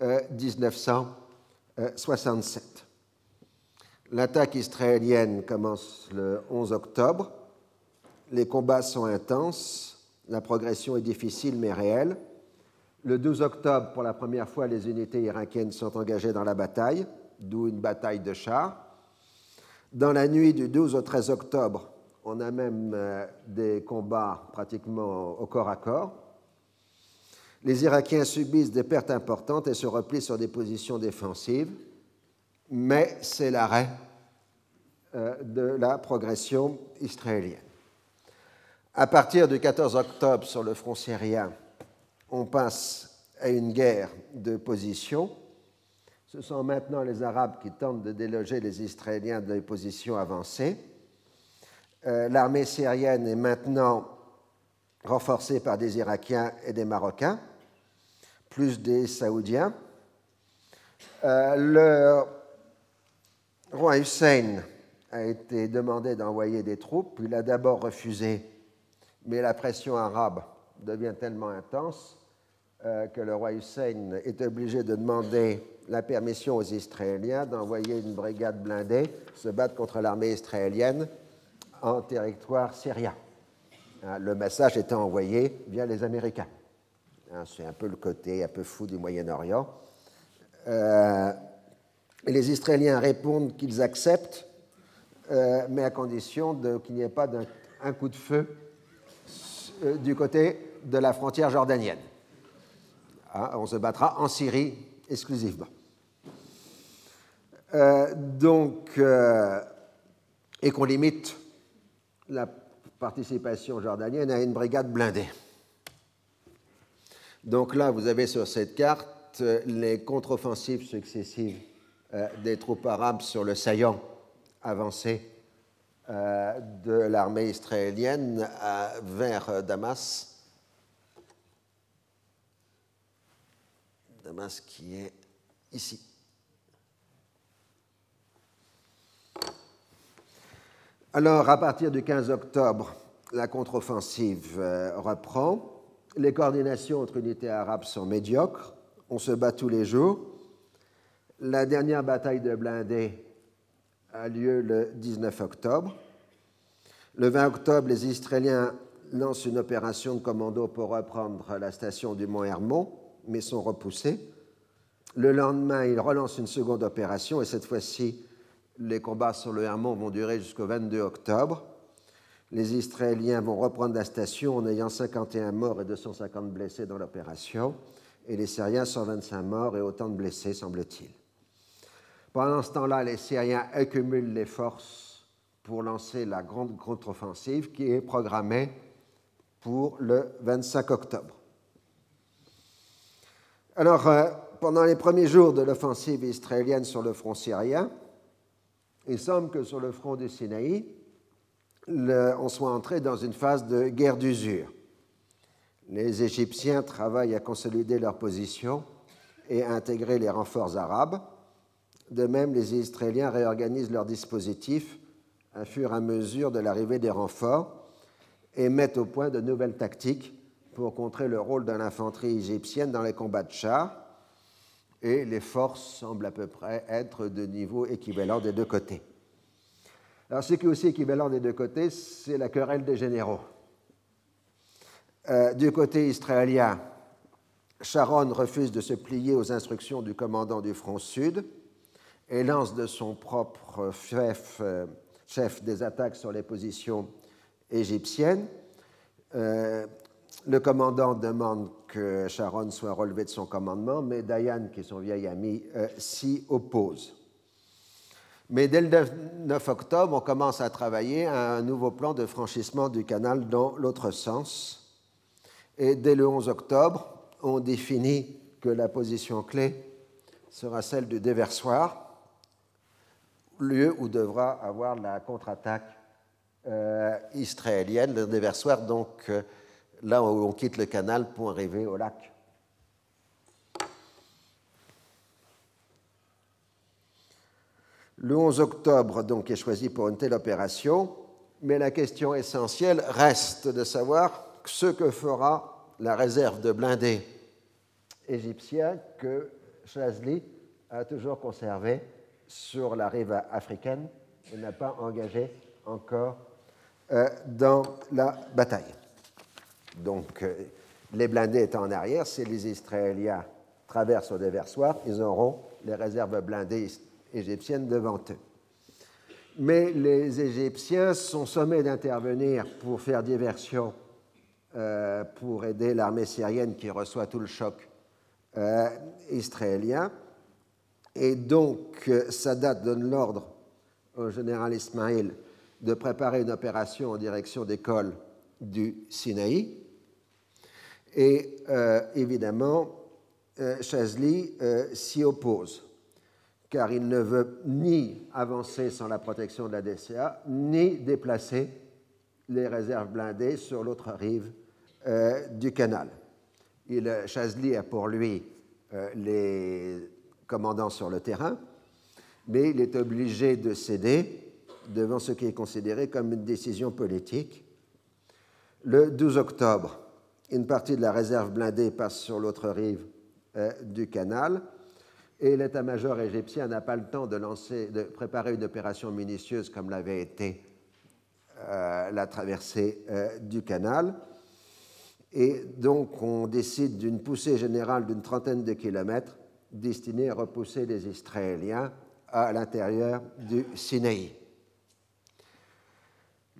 1967. Euh, L'attaque israélienne commence le 11 octobre les combats sont intenses, la progression est difficile mais réelle. Le 12 octobre, pour la première fois, les unités irakiennes sont engagées dans la bataille, d'où une bataille de chars. Dans la nuit du 12 au 13 octobre, on a même euh, des combats pratiquement au corps à corps. Les Irakiens subissent des pertes importantes et se replient sur des positions défensives, mais c'est l'arrêt euh, de la progression israélienne. À partir du 14 octobre, sur le front syrien, on passe à une guerre de position. Ce sont maintenant les Arabes qui tentent de déloger les Israéliens des positions avancées. Euh, l'armée syrienne est maintenant renforcée par des Irakiens et des Marocains, plus des Saoudiens. Euh, le roi Hussein a été demandé d'envoyer des troupes. Il a d'abord refusé mais la pression arabe devient tellement intense euh, que le roi Hussein est obligé de demander la permission aux Israéliens d'envoyer une brigade blindée se battre contre l'armée israélienne en territoire syrien. Hein, le message était envoyé via les Américains. Hein, c'est un peu le côté un peu fou du Moyen-Orient. Euh, les Israéliens répondent qu'ils acceptent, euh, mais à condition qu'il n'y ait pas un coup de feu du côté de la frontière jordanienne. Hein, on se battra en Syrie exclusivement. Euh, donc, euh, et qu'on limite la participation jordanienne à une brigade blindée. Donc là, vous avez sur cette carte les contre-offensives successives des troupes arabes sur le saillant avancé euh, euh, de l'armée israélienne euh, vers euh, Damas. Damas qui est ici. Alors, à partir du 15 octobre, la contre-offensive reprend. Les coordinations entre unités arabes sont médiocres. On se bat tous les jours. La dernière bataille de blindés a lieu le 19 octobre. Le 20 octobre, les Israéliens lancent une opération de commando pour reprendre la station du Mont Hermont, mais sont repoussés. Le lendemain, ils relancent une seconde opération et cette fois-ci, les combats sur le Hermont vont durer jusqu'au 22 octobre. Les Israéliens vont reprendre la station en ayant 51 morts et 250 blessés dans l'opération, et les Syriens 125 morts et autant de blessés, semble-t-il. Pendant ce temps-là, les Syriens accumulent les forces pour lancer la grande contre-offensive qui est programmée pour le 25 octobre. Alors, euh, pendant les premiers jours de l'offensive israélienne sur le front syrien, il semble que sur le front du Sinaï, on soit entré dans une phase de guerre d'usure. Les Égyptiens travaillent à consolider leur position et à intégrer les renforts arabes. De même, les Israéliens réorganisent leur dispositif à fur et à mesure de l'arrivée des renforts et mettent au point de nouvelles tactiques pour contrer le rôle de l'infanterie égyptienne dans les combats de chars et les forces semblent à peu près être de niveau équivalent des deux côtés. Alors, ce qui est aussi équivalent des deux côtés, c'est la querelle des généraux. Euh, du côté israélien, Sharon refuse de se plier aux instructions du commandant du front sud et lance de son propre chef, euh, chef des attaques sur les positions égyptiennes. Euh, le commandant demande que Sharon soit relevé de son commandement, mais Dayan, qui est son vieil ami, euh, s'y oppose. Mais dès le 9 octobre, on commence à travailler à un nouveau plan de franchissement du canal dans l'autre sens. Et dès le 11 octobre, on définit que la position clé sera celle du déversoir, lieu où devra avoir la contre-attaque euh, israélienne. Le déversoir, donc, euh, là où on quitte le canal pour arriver au lac. Le 11 octobre donc est choisi pour une telle opération, mais la question essentielle reste de savoir ce que fera la réserve de blindés égyptiens que Chazli a toujours conservé sur la rive africaine et n'a pas engagé encore euh, dans la bataille. Donc, euh, les blindés étant en arrière, si les Israéliens traversent au déversoir, ils auront les réserves blindées égyptiennes devant eux. Mais les Égyptiens sont sommés d'intervenir pour faire diversion, euh, pour aider l'armée syrienne qui reçoit tout le choc israélien. Et donc, Sadat donne l'ordre au général Ismail de préparer une opération en direction des cols du Sinaï. Et euh, évidemment, euh, Chazli euh, s'y oppose, car il ne veut ni avancer sans la protection de la DCA, ni déplacer les réserves blindées sur l'autre rive du canal. Chazli a pour lui les commandants sur le terrain, mais il est obligé de céder devant ce qui est considéré comme une décision politique. Le 12 octobre, une partie de la réserve blindée passe sur l'autre rive euh, du canal et l'état-major égyptien n'a pas le temps de préparer une opération minutieuse comme l'avait été euh, la traversée euh, du canal. Et donc on décide d'une poussée générale d'une trentaine de kilomètres destinée à repousser les Israéliens à l'intérieur du Sinaï.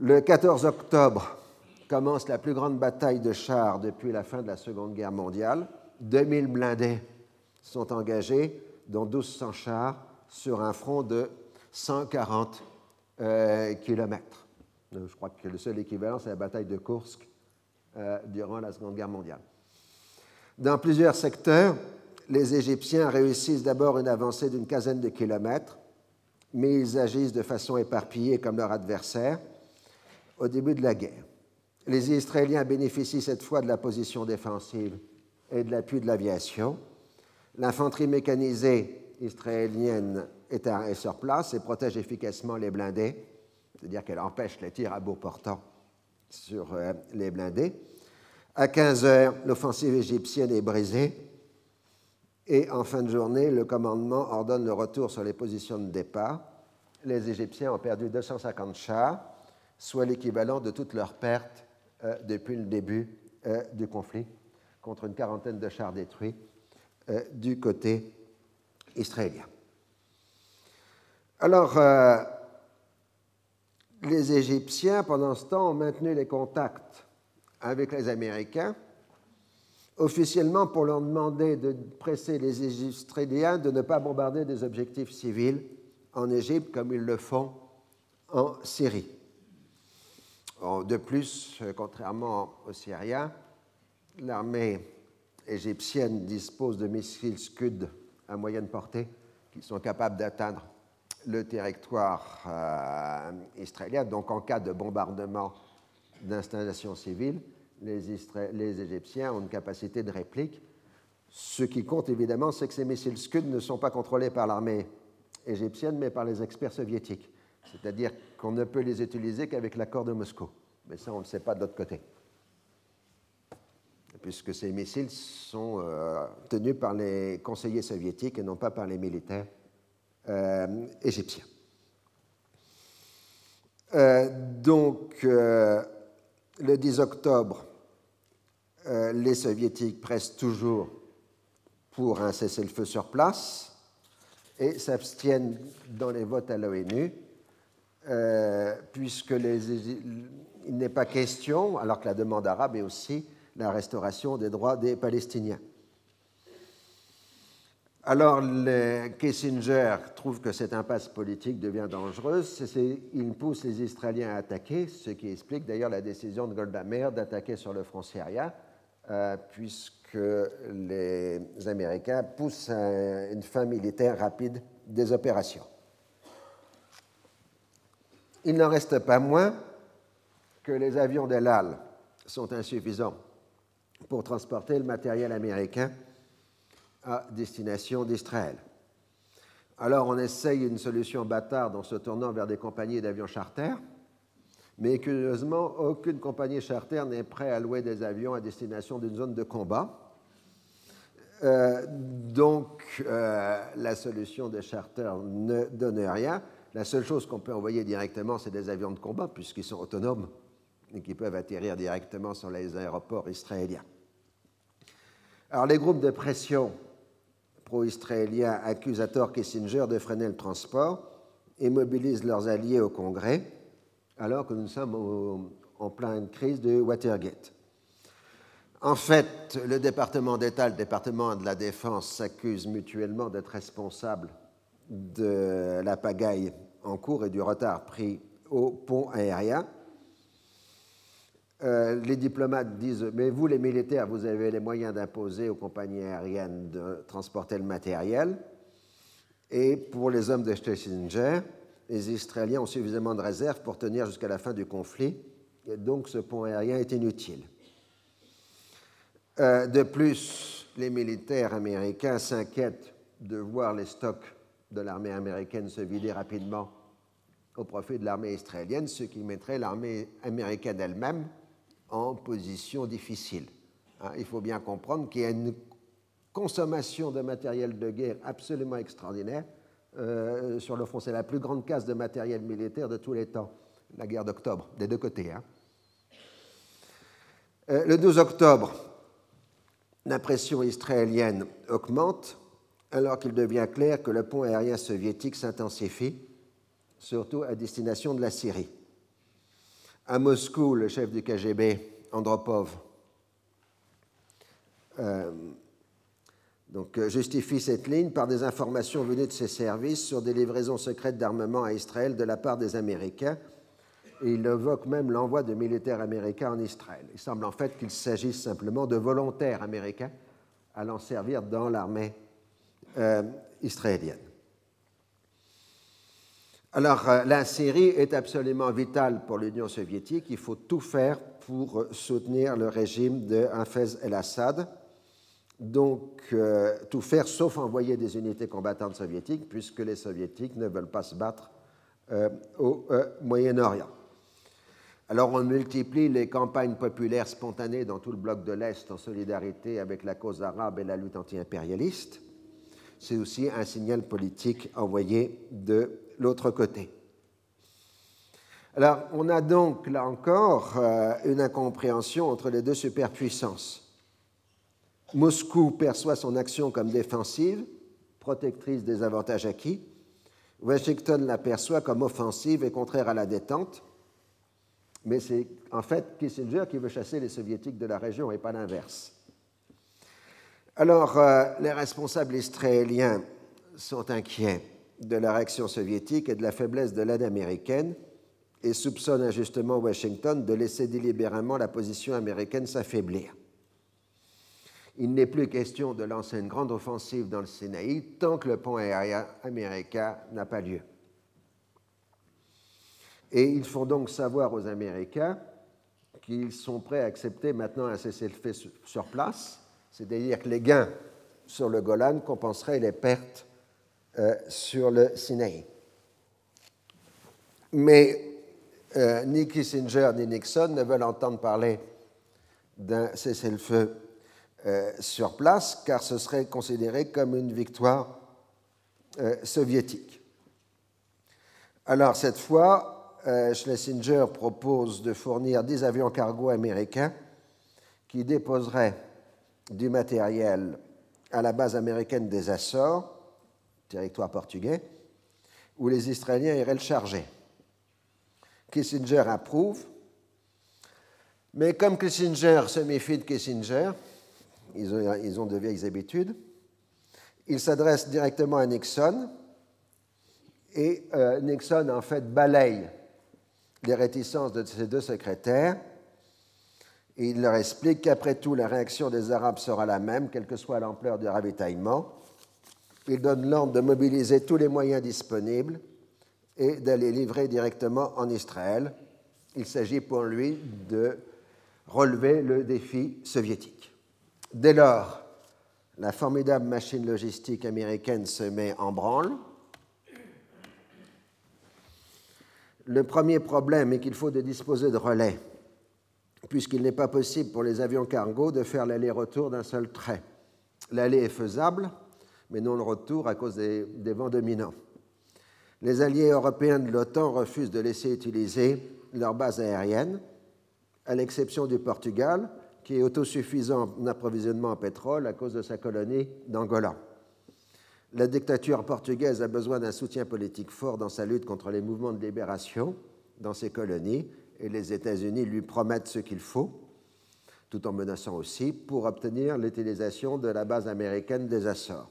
Le 14 octobre, commence la plus grande bataille de chars depuis la fin de la Seconde Guerre mondiale. 2000 blindés sont engagés, dont 1200 chars, sur un front de 140 euh, km. Euh, je crois que le seul équivalent, c'est la bataille de Kursk euh, durant la Seconde Guerre mondiale. Dans plusieurs secteurs, les Égyptiens réussissent d'abord une avancée d'une quinzaine de kilomètres, mais ils agissent de façon éparpillée comme leur adversaire au début de la guerre. Les Israéliens bénéficient cette fois de la position défensive et de l'appui de l'aviation. L'infanterie mécanisée israélienne est sur place et protège efficacement les blindés, c'est-à-dire qu'elle empêche les tirs à bout portant sur euh, les blindés. À 15 heures, l'offensive égyptienne est brisée et en fin de journée, le commandement ordonne le retour sur les positions de départ. Les Égyptiens ont perdu 250 chars, soit l'équivalent de toutes leurs pertes euh, depuis le début euh, du conflit, contre une quarantaine de chars détruits du côté israélien. Alors, les Égyptiens, pendant ce temps, ont maintenu les contacts avec les Américains, officiellement pour leur demander de presser les Israéliens de ne pas bombarder des objectifs civils en Égypte comme ils le font en Syrie. De plus, contrairement aux Syriens, l'armée égyptienne dispose de missiles Scud à moyenne portée qui sont capables d'atteindre le territoire euh, israélien. Donc, en cas de bombardement d'installations civiles, les, Égyptiens ont une capacité de réplique. Ce qui compte évidemment, c'est que ces missiles Scud ne sont pas contrôlés par l'armée égyptienne, mais par les experts soviétiques. C'est-à-dire qu'on ne peut les utiliser qu'avec l'accord de Moscou. Mais ça, on ne sait pas de l'autre côté. Puisque ces missiles sont euh, tenus par les conseillers soviétiques et non pas par les militaires euh, égyptien. Euh, donc, le 10 octobre, les soviétiques pressent toujours pour un cessez-le-feu sur place et s'abstiennent dans les votes à l'ONU, puisque il n'est pas question, alors que la demande arabe est aussi la restauration des droits des Palestiniens. Alors, Kissinger trouve que cette impasse politique devient dangereuse. Il pousse les Israéliens à attaquer, ce qui explique d'ailleurs la décision de Golda Meir d'attaquer sur le front syrien, euh, puisque les Américains poussent à une fin militaire rapide des opérations. Il n'en reste pas moins que les avions d'El sont insuffisants pour transporter le matériel américain à destination d'Israël. Alors on essaye une solution bâtarde en se tournant vers des compagnies d'avions charter, mais curieusement, aucune compagnie charter n'est prête à louer des avions à destination d'une zone de combat. Euh, donc euh, la solution des charters ne donne rien. La seule chose qu'on peut envoyer directement, c'est des avions de combat, puisqu'ils sont autonomes et qui peuvent atterrir directement sur les aéroports israéliens. Alors les groupes de pression pro-israéliens accusent à tort Kissinger de freiner le transport et mobilisent leurs alliés au Congrès, alors que nous sommes en pleine crise de Watergate. En fait, le département d'État et le département de la Défense s'accusent mutuellement d'être responsables de la pagaille en cours et du retard pris au pont aérien. Euh, les diplomates disent Mais vous, les militaires, vous avez les moyens d'imposer aux compagnies aériennes de transporter le matériel. Et pour les hommes de Schlesinger, les Israéliens ont suffisamment de réserves pour tenir jusqu'à la fin du conflit. Et donc, ce pont aérien est inutile. Euh, de plus, les militaires américains s'inquiètent de voir les stocks de l'armée américaine se vider rapidement au profit de l'armée israélienne, ce qui mettrait l'armée américaine elle-même en position difficile. Hein, il faut bien comprendre qu'il y a une consommation de matériel de guerre absolument extraordinaire euh, sur le front. C'est la plus grande casse de matériel militaire de tous les temps, la guerre d'octobre, des deux côtés. Hein. Euh, le 12 octobre, la pression israélienne augmente alors qu'il devient clair que le pont aérien soviétique s'intensifie, surtout à destination de la Syrie. À Moscou, le chef du KGB, Andropov, euh, donc, euh, justifie cette ligne par des informations venues de ses services sur des livraisons secrètes d'armement à Israël de la part des Américains. Et il évoque même l'envoi de militaires américains en Israël. Il semble en fait qu'il s'agisse simplement de volontaires américains allant servir dans l'armée euh, israélienne. Alors, euh, la Syrie est absolument vitale pour l'Union soviétique. Il faut tout faire pour soutenir le régime de Hafez el-Assad, donc euh, tout faire sauf envoyer des unités combattantes soviétiques, puisque les soviétiques ne veulent pas se battre euh, au euh, Moyen-Orient. Alors on multiplie les campagnes populaires spontanées dans tout le bloc de l'Est en solidarité avec la cause arabe et la lutte anti-impérialiste. C'est aussi un signal politique envoyé de l'autre côté. Alors on a donc là encore une incompréhension entre les deux superpuissances. Moscou perçoit son action comme défensive, protectrice des avantages acquis. Washington l'aperçoit comme offensive et contraire à la détente. Mais c'est en fait Kissinger qui veut chasser les soviétiques de la région et pas l'inverse. Alors, euh, les responsables israéliens sont inquiets de la réaction soviétique et de la faiblesse de l'aide américaine et soupçonnent injustement Washington de laisser délibérément la position américaine s'affaiblir il n'est plus question de lancer une grande offensive dans le Sinaï tant que le pont aérien américain n'a pas lieu. Et ils font donc savoir aux Américains qu'ils sont prêts à accepter maintenant un cessez-le-feu sur place, c'est-à-dire que les gains sur le Golan compenseraient les pertes euh, sur le Sinaï. Mais euh, ni Kissinger ni Nixon ne veulent entendre parler d'un cessez-le-feu sur place, car ce serait considéré comme une victoire euh, soviétique. Alors cette fois, euh, Schlesinger propose de fournir 10 avions cargo américains qui déposeraient du matériel à la base américaine des Açores, territoire portugais, où les Israéliens iraient le charger. Kissinger approuve, mais comme Kissinger se méfie de Kissinger, ils ont, de vieilles habitudes. Il s'adresse directement à Nixon et euh, Nixon, en fait, balaye les réticences de ses deux secrétaires. Et il leur explique qu'après tout, la réaction des Arabes sera la même, quelle que soit l'ampleur du ravitaillement. Il donne l'ordre de mobiliser tous les moyens disponibles et d'aller livrer directement en Israël. Il s'agit pour lui de relever le défi soviétique. Dès lors, la formidable machine logistique américaine se met en branle. Le premier problème est qu'il faut disposer de relais, puisqu'il n'est pas possible pour les avions cargo de faire l'aller-retour d'un seul trait. L'aller est faisable, mais non le retour à cause des, des vents dominants. Les alliés européens de l'OTAN refusent de laisser utiliser leur base aérienne, à l'exception du Portugal, qui est autosuffisant en approvisionnement en pétrole à cause de sa colonie d'Angola. La dictature portugaise a besoin d'un soutien politique fort dans sa lutte contre les mouvements de libération dans ses colonies et les États-Unis lui promettent ce qu'il faut, tout en menaçant aussi pour obtenir l'utilisation de la base américaine des Açores.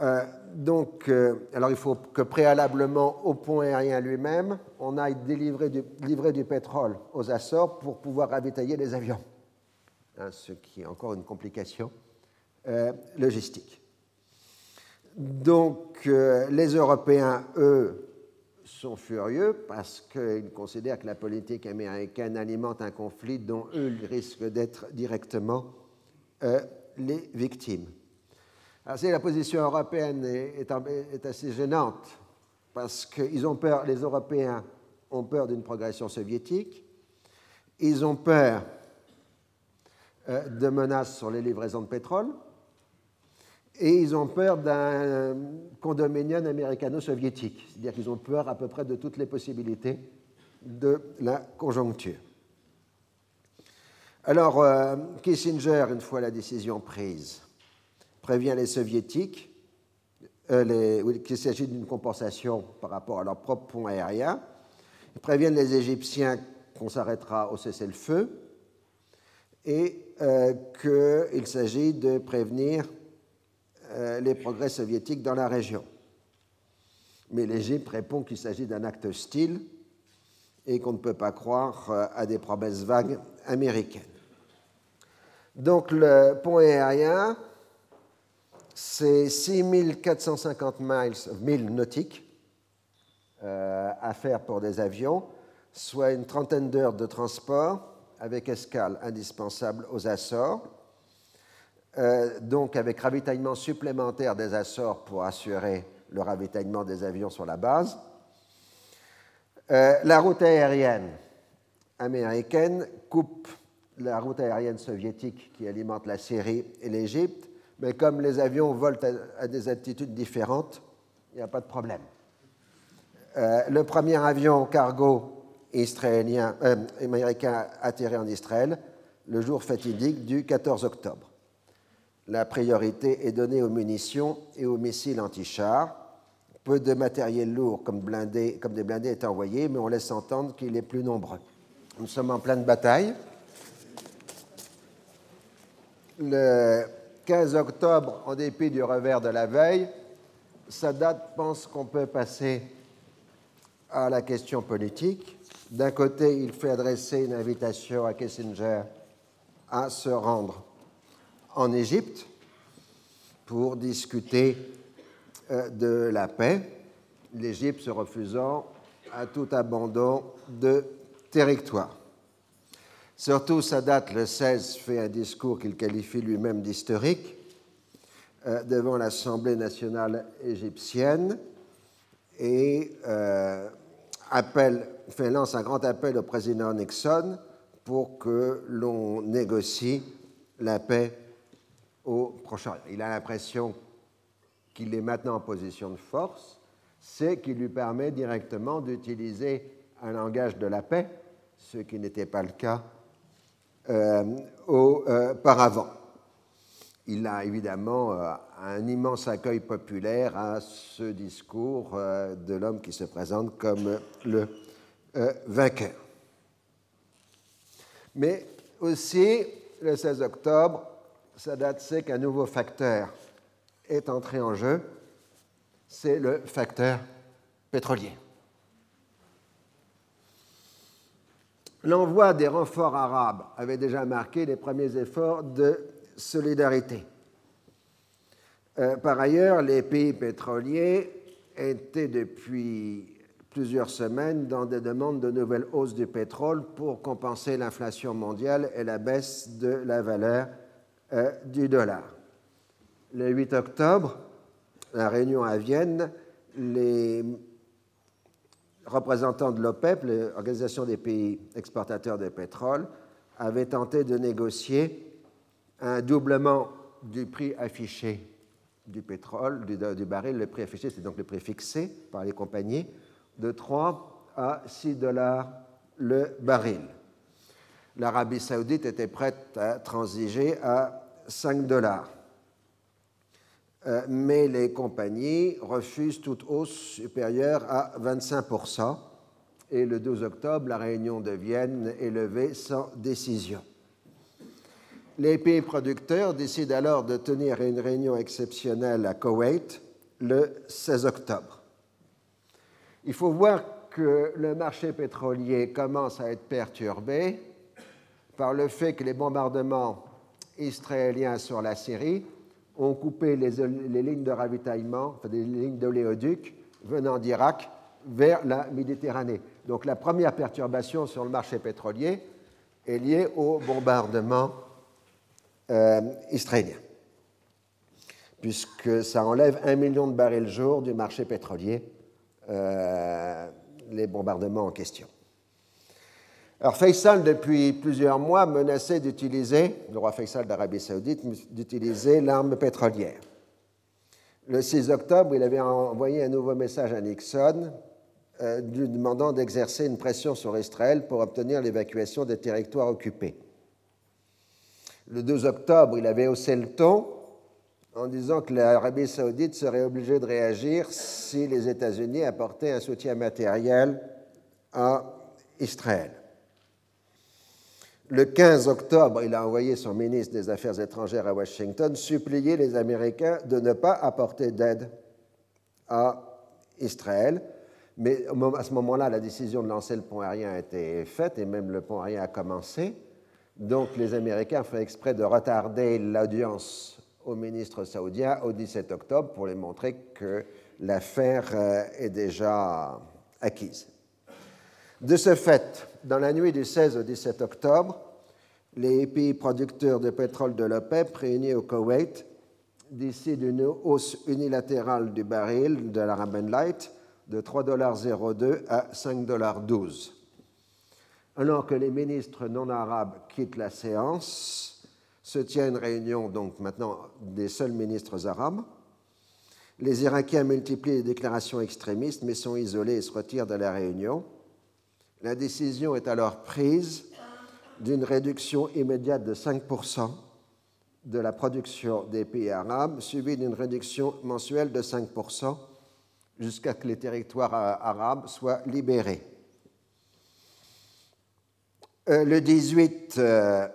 Euh, donc, euh, alors il faut que préalablement au pont aérien lui-même, on aille du, livrer du pétrole aux Açores pour pouvoir ravitailler les avions, hein, ce qui est encore une complication euh, logistique. Donc, les Européens, eux, sont furieux parce qu'ils considèrent que la politique américaine alimente un conflit dont eux risquent d'être directement les victimes. Alors, la position européenne est, assez gênante parce qu'ils les Européens ont peur d'une progression soviétique, ils ont peur euh, de menaces sur les livraisons de pétrole, et ils ont peur d'un condominium américano-soviétique, c'est-à-dire qu'ils ont peur à peu près de toutes les possibilités de la conjoncture. Alors, euh, Kissinger, une fois la décision prise, prévient les soviétiques euh, qu'il s'agit d'une compensation par rapport à leur propre pont aérien. Ils préviennent les Égyptiens qu'on s'arrêtera au cessez-le-feu et euh, qu'il s'agit de prévenir euh, les progrès soviétiques dans la région. Mais l'Égypte répond qu'il s'agit d'un acte hostile et qu'on ne peut pas croire à des promesses vagues américaines. Donc le pont aérien c'est 6450 miles, milles nautiques euh, à faire pour des avions, soit une trentaine d'heures de transport avec escale indispensable aux Açores. euh, donc avec ravitaillement supplémentaire des Açores pour assurer le ravitaillement des avions sur la base. Euh, la route aérienne américaine coupe la route aérienne soviétique qui alimente la Syrie et l'Égypte, mais comme les avions volent à, des altitudes différentes, il n'y a pas de problème. Euh, le premier avion cargo israélien, euh, américain atterri en Israël le jour fatidique du 14 octobre. La priorité est donnée aux munitions et aux missiles anti-chars. Peu de matériel lourd comme, blindé, comme des blindés est envoyé, mais on laisse entendre qu'il est plus nombreux. Nous sommes en pleine bataille. Le 15 octobre, en dépit du revers de la veille, Sadat pense qu'on peut passer à la question politique. D'un côté, il fait adresser une invitation à Kissinger à se rendre en Égypte pour discuter euh, de la paix, l'Égypte se refusant à tout abandon de territoire. Surtout, Sadat, le 16, fait un discours qu'il qualifie lui-même d'historique euh, devant l'Assemblée nationale égyptienne et euh, fait, lance un grand appel au président Nixon pour que l'on négocie la paix au Proche-Orient. Il a l'impression qu'il est maintenant en position de force, c'est qu'il lui permet directement d'utiliser un langage de la paix, ce qui n'était pas le cas auparavant. Il a évidemment euh, un immense accueil populaire à ce discours euh, de l'homme qui se présente comme le vainqueur. Mais aussi, le 16 octobre, Sadat sait qu'un nouveau facteur est entré en jeu, c'est le facteur pétrolier. L'envoi des renforts arabes avait déjà marqué les premiers efforts de solidarité. Euh, par ailleurs, les pays pétroliers étaient depuis plusieurs semaines dans des demandes de nouvelles hausses du pétrole pour compenser l'inflation mondiale et la baisse de la valeur euh, du dollar. Le 8 octobre, la réunion à Vienne, les représentants de l'OPEP, l'Organisation des pays exportateurs de pétrole, avaient tenté de négocier un doublement du prix affiché du pétrole, du, du baril. Le prix affiché, c'est donc le prix fixé par les compagnies, de 3 à 6 dollars le baril. L'Arabie saoudite était prête à transiger à 5 dollars. Euh, mais les compagnies refusent toute hausse supérieure à 25% et le 12 octobre, la réunion de Vienne est levée sans décision. Les pays producteurs décident alors de tenir une réunion exceptionnelle à Koweït le 16 octobre. Il faut voir que le marché pétrolier commence à être perturbé par le fait que les bombardements israéliens sur la Syrie ont coupé les, lignes de ravitaillement, enfin des lignes d'oléoduc venant d'Irak vers la Méditerranée. Donc la première perturbation sur le marché pétrolier est liée au bombardement euh, israélien, puisque ça enlève un million de barils jour du marché pétrolier, euh, les bombardements en question. Alors Faisal, depuis plusieurs mois, menaçait d'utiliser, le roi Faisal d'Arabie saoudite, d'utiliser l'arme pétrolière. Le 6 octobre, il avait envoyé un nouveau message à Nixon euh, lui demandant d'exercer une pression sur Israël pour obtenir l'évacuation des territoires occupés. Le 12 octobre, il avait haussé le ton en disant que l'Arabie saoudite serait obligée de réagir si les États-Unis apportaient un soutien matériel à Israël. Le 15 octobre, il a envoyé son ministre des Affaires étrangères à Washington supplier les Américains de ne pas apporter d'aide à Israël. Mais à ce moment-là, la décision de lancer le pont aérien a été faite et même le pont aérien a commencé. Donc les Américains font exprès de retarder l'audience au ministre saoudien au 17 octobre pour lui montrer que l'affaire euh, est déjà acquise. De ce fait, dans la nuit du 16 au 17 octobre, les pays producteurs de pétrole de l'OPEP réunis au Koweït d'ici d'une hausse unilatérale du baril de l'Arabian Light de 3,02 à 5,12 Alors que les ministres non arabes quittent la séance, se tient une réunion donc maintenant des seuls ministres arabes. Les Irakiens multiplient les déclarations extrémistes mais sont isolés et se retirent de la réunion. La décision est alors prise d'une réduction immédiate de 5% de la production des pays arabes, suivie d'une réduction mensuelle de 5% jusqu'à ce que les territoires arabes soient libérés. Euh, le 18, euh,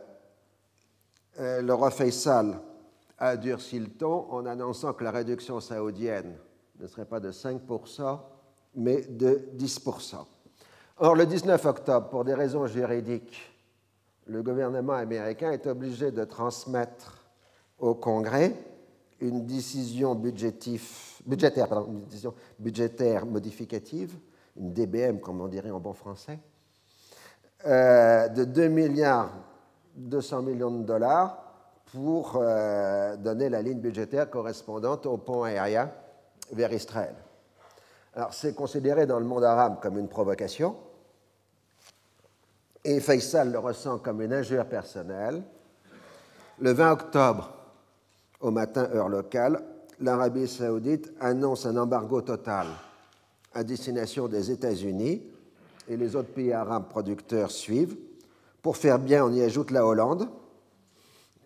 euh, le roi Faisal a durci le ton en annonçant que la réduction saoudienne ne serait pas de 5%, mais de 10%. Or, le 19 octobre, pour des raisons juridiques, le gouvernement américain est obligé de transmettre au Congrès une décision budgétaire, une décision budgétaire modificative, une DBM comme on dirait en bon français, euh, de 2 milliards 200 millions de dollars pour euh, donner la ligne budgétaire correspondante au pont aérien vers Israël. Alors c'est considéré dans le monde arabe comme une provocation, et Faisal le ressent comme une injure personnelle. Le 20 octobre, au matin heure locale, l'Arabie saoudite annonce un embargo total à destination des États-Unis et les autres pays arabes producteurs suivent. Pour faire bien, on y ajoute la Hollande,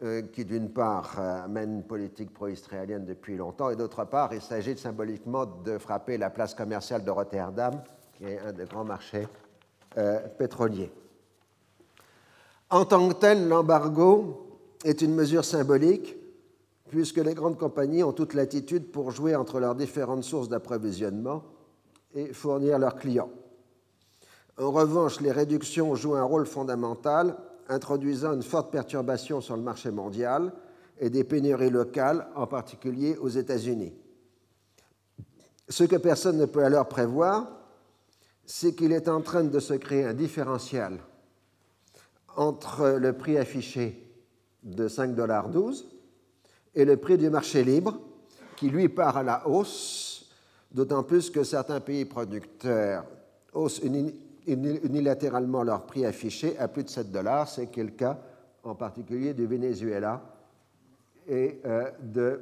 euh, qui d'une part euh, mène une politique pro-israélienne depuis longtemps, et d'autre part, il s'agit symboliquement de frapper la place commerciale de Rotterdam, qui est un des grands marchés euh, pétroliers. En tant que tel, l'embargo est une mesure symbolique puisque les grandes compagnies ont toute latitude pour jouer entre leurs différentes sources d'approvisionnement et fournir leurs clients. En revanche, les réductions jouent un rôle fondamental, introduisant une forte perturbation sur le marché mondial et des pénuries locales, en particulier aux États-Unis. Ce que personne ne peut alors prévoir, c'est qu'il est en train de se créer un différentiel entre le prix affiché de 5,12$ et le prix du marché libre, qui lui part à la hausse, d'autant plus que certains pays producteurs haussent unilatéralement leur prix affiché à plus de 7 dollars, c'est le cas en particulier du Venezuela et euh, de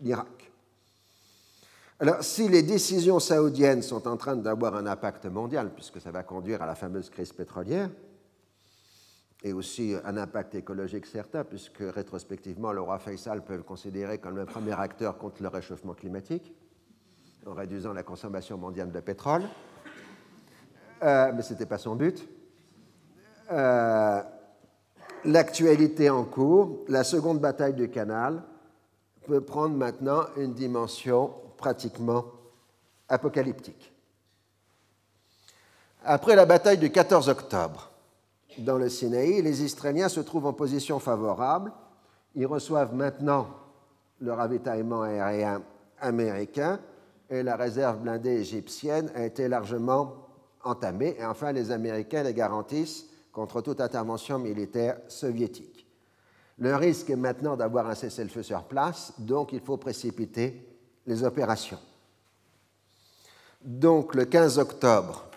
l'Irak. Alors, si les décisions saoudiennes sont en train d'avoir un impact mondial, puisque ça va conduire à la fameuse crise pétrolière, et aussi un impact écologique certain, puisque rétrospectivement, le roi Faisal peut le considérer comme le premier acteur contre le réchauffement climatique, en réduisant la consommation mondiale de pétrole. Euh, mais ce n'était pas son but. Euh, l'actualité en cours, la seconde bataille du canal, peut prendre maintenant une dimension pratiquement apocalyptique. Après la bataille du 14 octobre, dans le Sinaï. Les Israéliens se trouvent en position favorable. Ils reçoivent maintenant le ravitaillement aérien américain et la réserve blindée égyptienne a été largement entamée. Et enfin, les Américains les garantissent contre toute intervention militaire soviétique. Le risque est maintenant d'avoir un cessez-le-feu sur place, donc il faut précipiter les opérations. Donc le 15 octobre,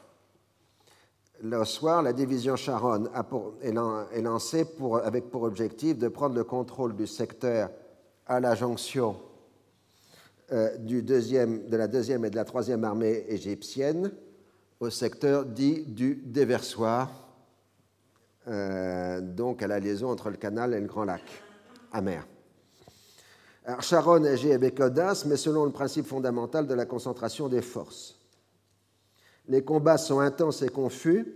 le soir, la division Sharon est lancée avec pour objectif de prendre le contrôle du secteur à la jonction euh, de la deuxième et de la troisième armée égyptienne au secteur dit du déversoir, euh, donc à la liaison entre le canal et le Grand Lac, amer. Alors, Sharon agit avec audace, mais selon le principe fondamental de la concentration des forces. Les combats sont intenses et confus,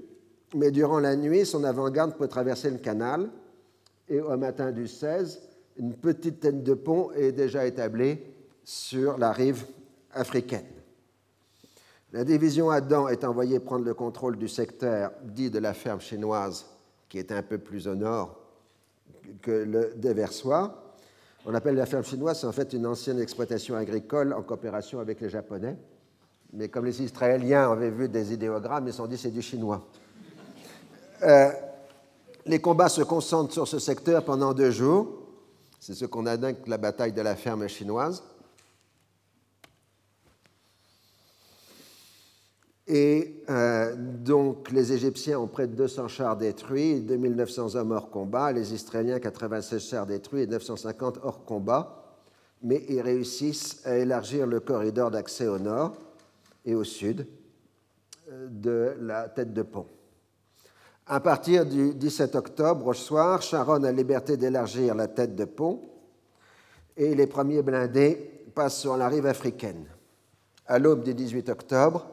mais durant la nuit, son avant-garde peut traverser le canal et au matin du 16, une petite tête de pont est déjà établie sur la rive africaine. La division Adam est envoyée prendre le contrôle du secteur dit de la ferme chinoise, qui est un peu plus au nord que le déversoir. On appelle la ferme chinoise, c'est en fait une ancienne exploitation agricole en coopération avec les Japonais mais comme les Israéliens avaient vu des idéogrammes, ils se sont dit c'est du chinois. Euh, Les combats se concentrent sur ce secteur pendant deux jours. C'est ce qu'on a que la bataille de la ferme chinoise. Et euh, donc, les Égyptiens ont près de 200 chars détruits, 2900 hommes hors combat, les Israéliens 96 chars détruits et 950 hors combat, mais ils réussissent à élargir le corridor d'accès au nord et au sud euh, de la tête de pont. À partir du 17 octobre, au soir, Sharon a liberté d'élargir la tête de pont et les premiers blindés passent sur la rive africaine. À l'aube du 18 octobre,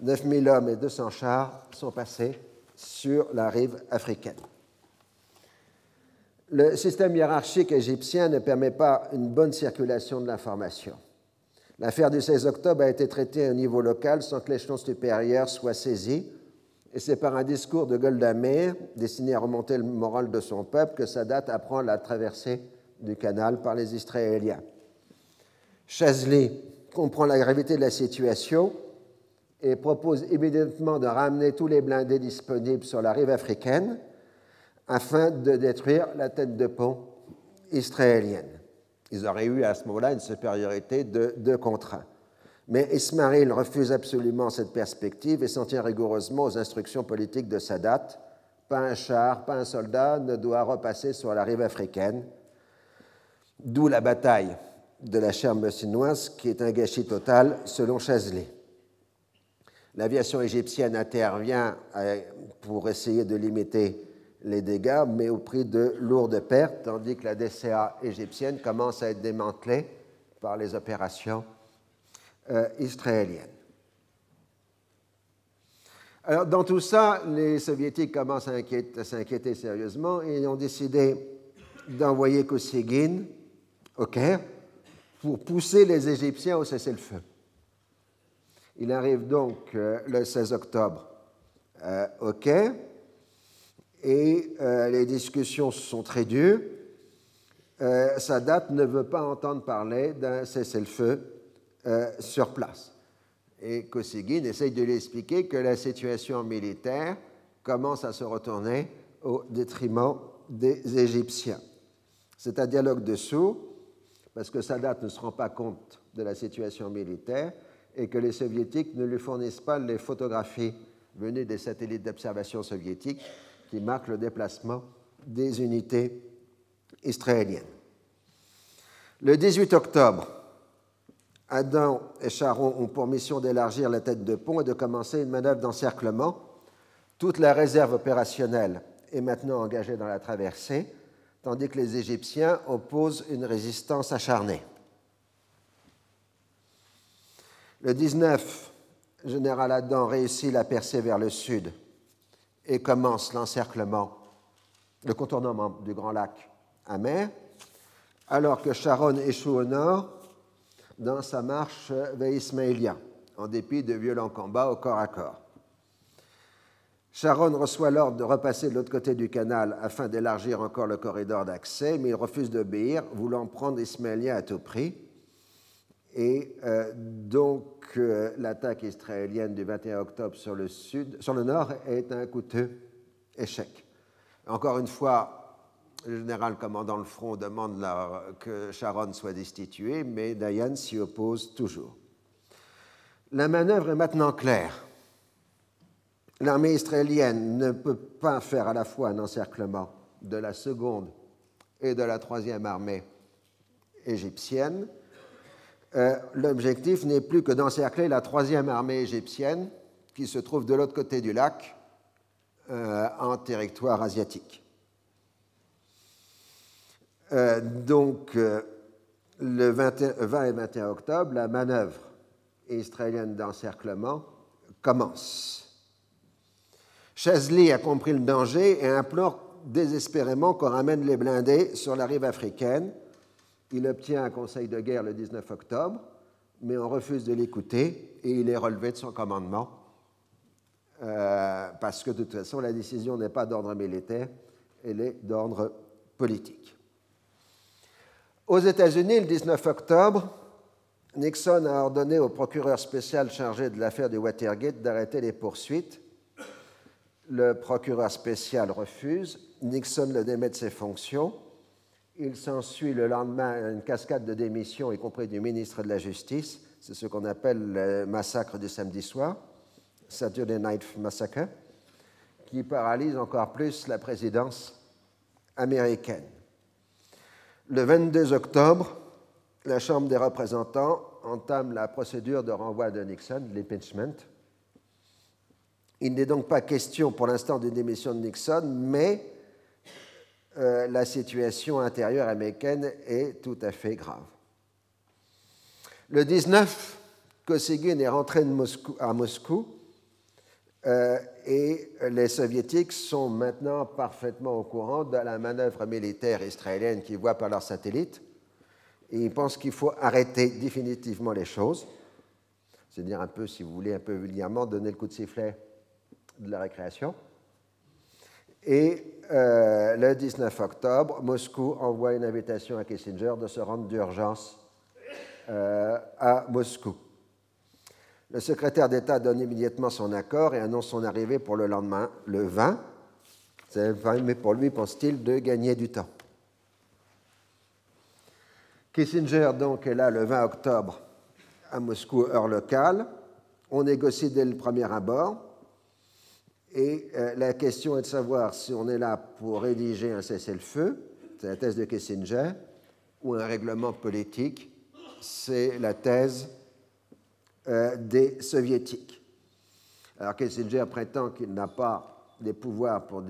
9000 hommes et 200 chars sont passés sur la rive africaine. Le système hiérarchique égyptien ne permet pas une bonne circulation de l'information. L'affaire du 16 octobre a été traitée au niveau local sans que l'échelon supérieur soit saisi, et c'est par un discours de Golda Meir, destiné à remonter le moral de son peuple, que Sadat apprend la traversée du canal par les Israéliens. Chazli comprend la gravité de la situation et propose immédiatement de ramener tous les blindés disponibles sur la rive africaine afin de détruire la tête de pont israélienne. Ils auraient eu à ce moment-là une supériorité de deux contre un. Mais Ismail refuse absolument cette perspective et s'en tient rigoureusement aux instructions politiques de Sadat. Pas un char, pas un soldat ne doit repasser sur la rive africaine, d'où la bataille de la chair messinoise qui est un gâchis total selon Chazli. L'aviation égyptienne intervient euh, pour essayer de limiter les dégâts, mais au prix de lourdes pertes, tandis que la DCA égyptienne commence à être démantelée par les opérations euh, israéliennes. Alors, dans tout ça, les Soviétiques commencent à s'inquiéter sérieusement et ont décidé d'envoyer Kosygin au Caire pour pousser les Égyptiens au cessez-le-feu. Il arrive donc euh, le 16 octobre euh, au Caire et euh, les discussions sont très dures. Sadat ne veut pas entendre parler d'un cessez-le-feu sur place. Et Kosygin essaye de lui expliquer que la situation militaire commence à se retourner au détriment des Égyptiens. C'est un dialogue de sourds, parce que Sadat ne se rend pas compte de la situation militaire, et que les soviétiques ne lui fournissent pas les photographies venues des satellites d'observation soviétiques qui marquent le déplacement des unités israéliennes. Le 18 octobre, Adam et Charon ont pour mission d'élargir la tête de pont et de commencer une manœuvre d'encerclement. Toute la réserve opérationnelle est maintenant engagée dans la traversée, tandis que les Égyptiens opposent une résistance acharnée. Le 19, général Adam réussit la percée vers le sud et commence l'encerclement, le contournement du Grand Lac à mer, alors que Sharon échoue au nord dans sa marche vers Ismaïlia, en dépit de violents combats au corps à corps. Sharon reçoit l'ordre de repasser de l'autre côté du canal afin d'élargir encore le corridor d'accès, mais il refuse d'obéir, voulant prendre Ismaïlia à tout prix. Et euh, donc, euh, l'attaque israélienne du 21 octobre sur le, sud, sur le nord est un coûteux échec. Encore une fois, le général commandant le front demande que Sharon soit destitué, mais Dayan s'y oppose toujours. La manœuvre est maintenant claire. L'armée israélienne ne peut pas faire à la fois un encerclement de la seconde et de la troisième armée égyptienne, euh, l'objectif n'est plus que d'encercler la troisième armée égyptienne qui se trouve de l'autre côté du lac, euh, en territoire asiatique. Euh, donc, le 20, et 21 octobre, la manœuvre israélienne d'encerclement commence. Chazli a compris le danger et implore désespérément qu'on ramène les blindés sur la rive africaine il obtient un conseil de guerre le 19 octobre, mais on refuse de l'écouter et il est relevé de son commandement euh, parce que de toute façon, la décision n'est pas d'ordre militaire, elle est d'ordre politique. Aux États-Unis, le 19 octobre, Nixon a ordonné au procureur spécial chargé de l'affaire du Watergate d'arrêter les poursuites. Le procureur spécial refuse. Nixon le démet de ses fonctions. Il s'ensuit le lendemain une cascade de démissions, y compris du ministre de la Justice. C'est ce qu'on appelle le massacre du samedi soir, Saturday Night Massacre, qui paralyse encore plus la présidence américaine. Le 22 octobre, la Chambre des représentants entame la procédure de renvoi de Nixon, l'impeachment. Il n'est donc pas question pour l'instant d'une démission de Nixon, mais euh, la situation intérieure américaine est tout à fait grave. Le 19, Kosygin est rentré à Moscou euh, et les soviétiques sont maintenant parfaitement au courant de la manœuvre militaire israélienne qu'ils voient par leurs satellites. Et ils pensent qu'il faut arrêter définitivement les choses, c'est-à-dire un peu, si vous voulez, un peu vulgairement, donner le coup de sifflet de la récréation. Et euh, le 19 octobre, Moscou envoie une invitation à Kissinger de se rendre d'urgence euh, à Moscou. Le secrétaire d'État donne immédiatement son accord et annonce son arrivée pour le lendemain, le 20. Mais pour lui, pense-t-il, de gagner du temps. Kissinger donc est là le 20 octobre à Moscou, heure locale. On négocie dès le premier abord. Et euh, la question est de savoir si on est là pour rédiger un cessez-le-feu, c'est la thèse de Kissinger, ou un règlement politique, c'est la thèse euh, des soviétiques. Alors Kissinger prétend qu'il n'a pas les pouvoirs pour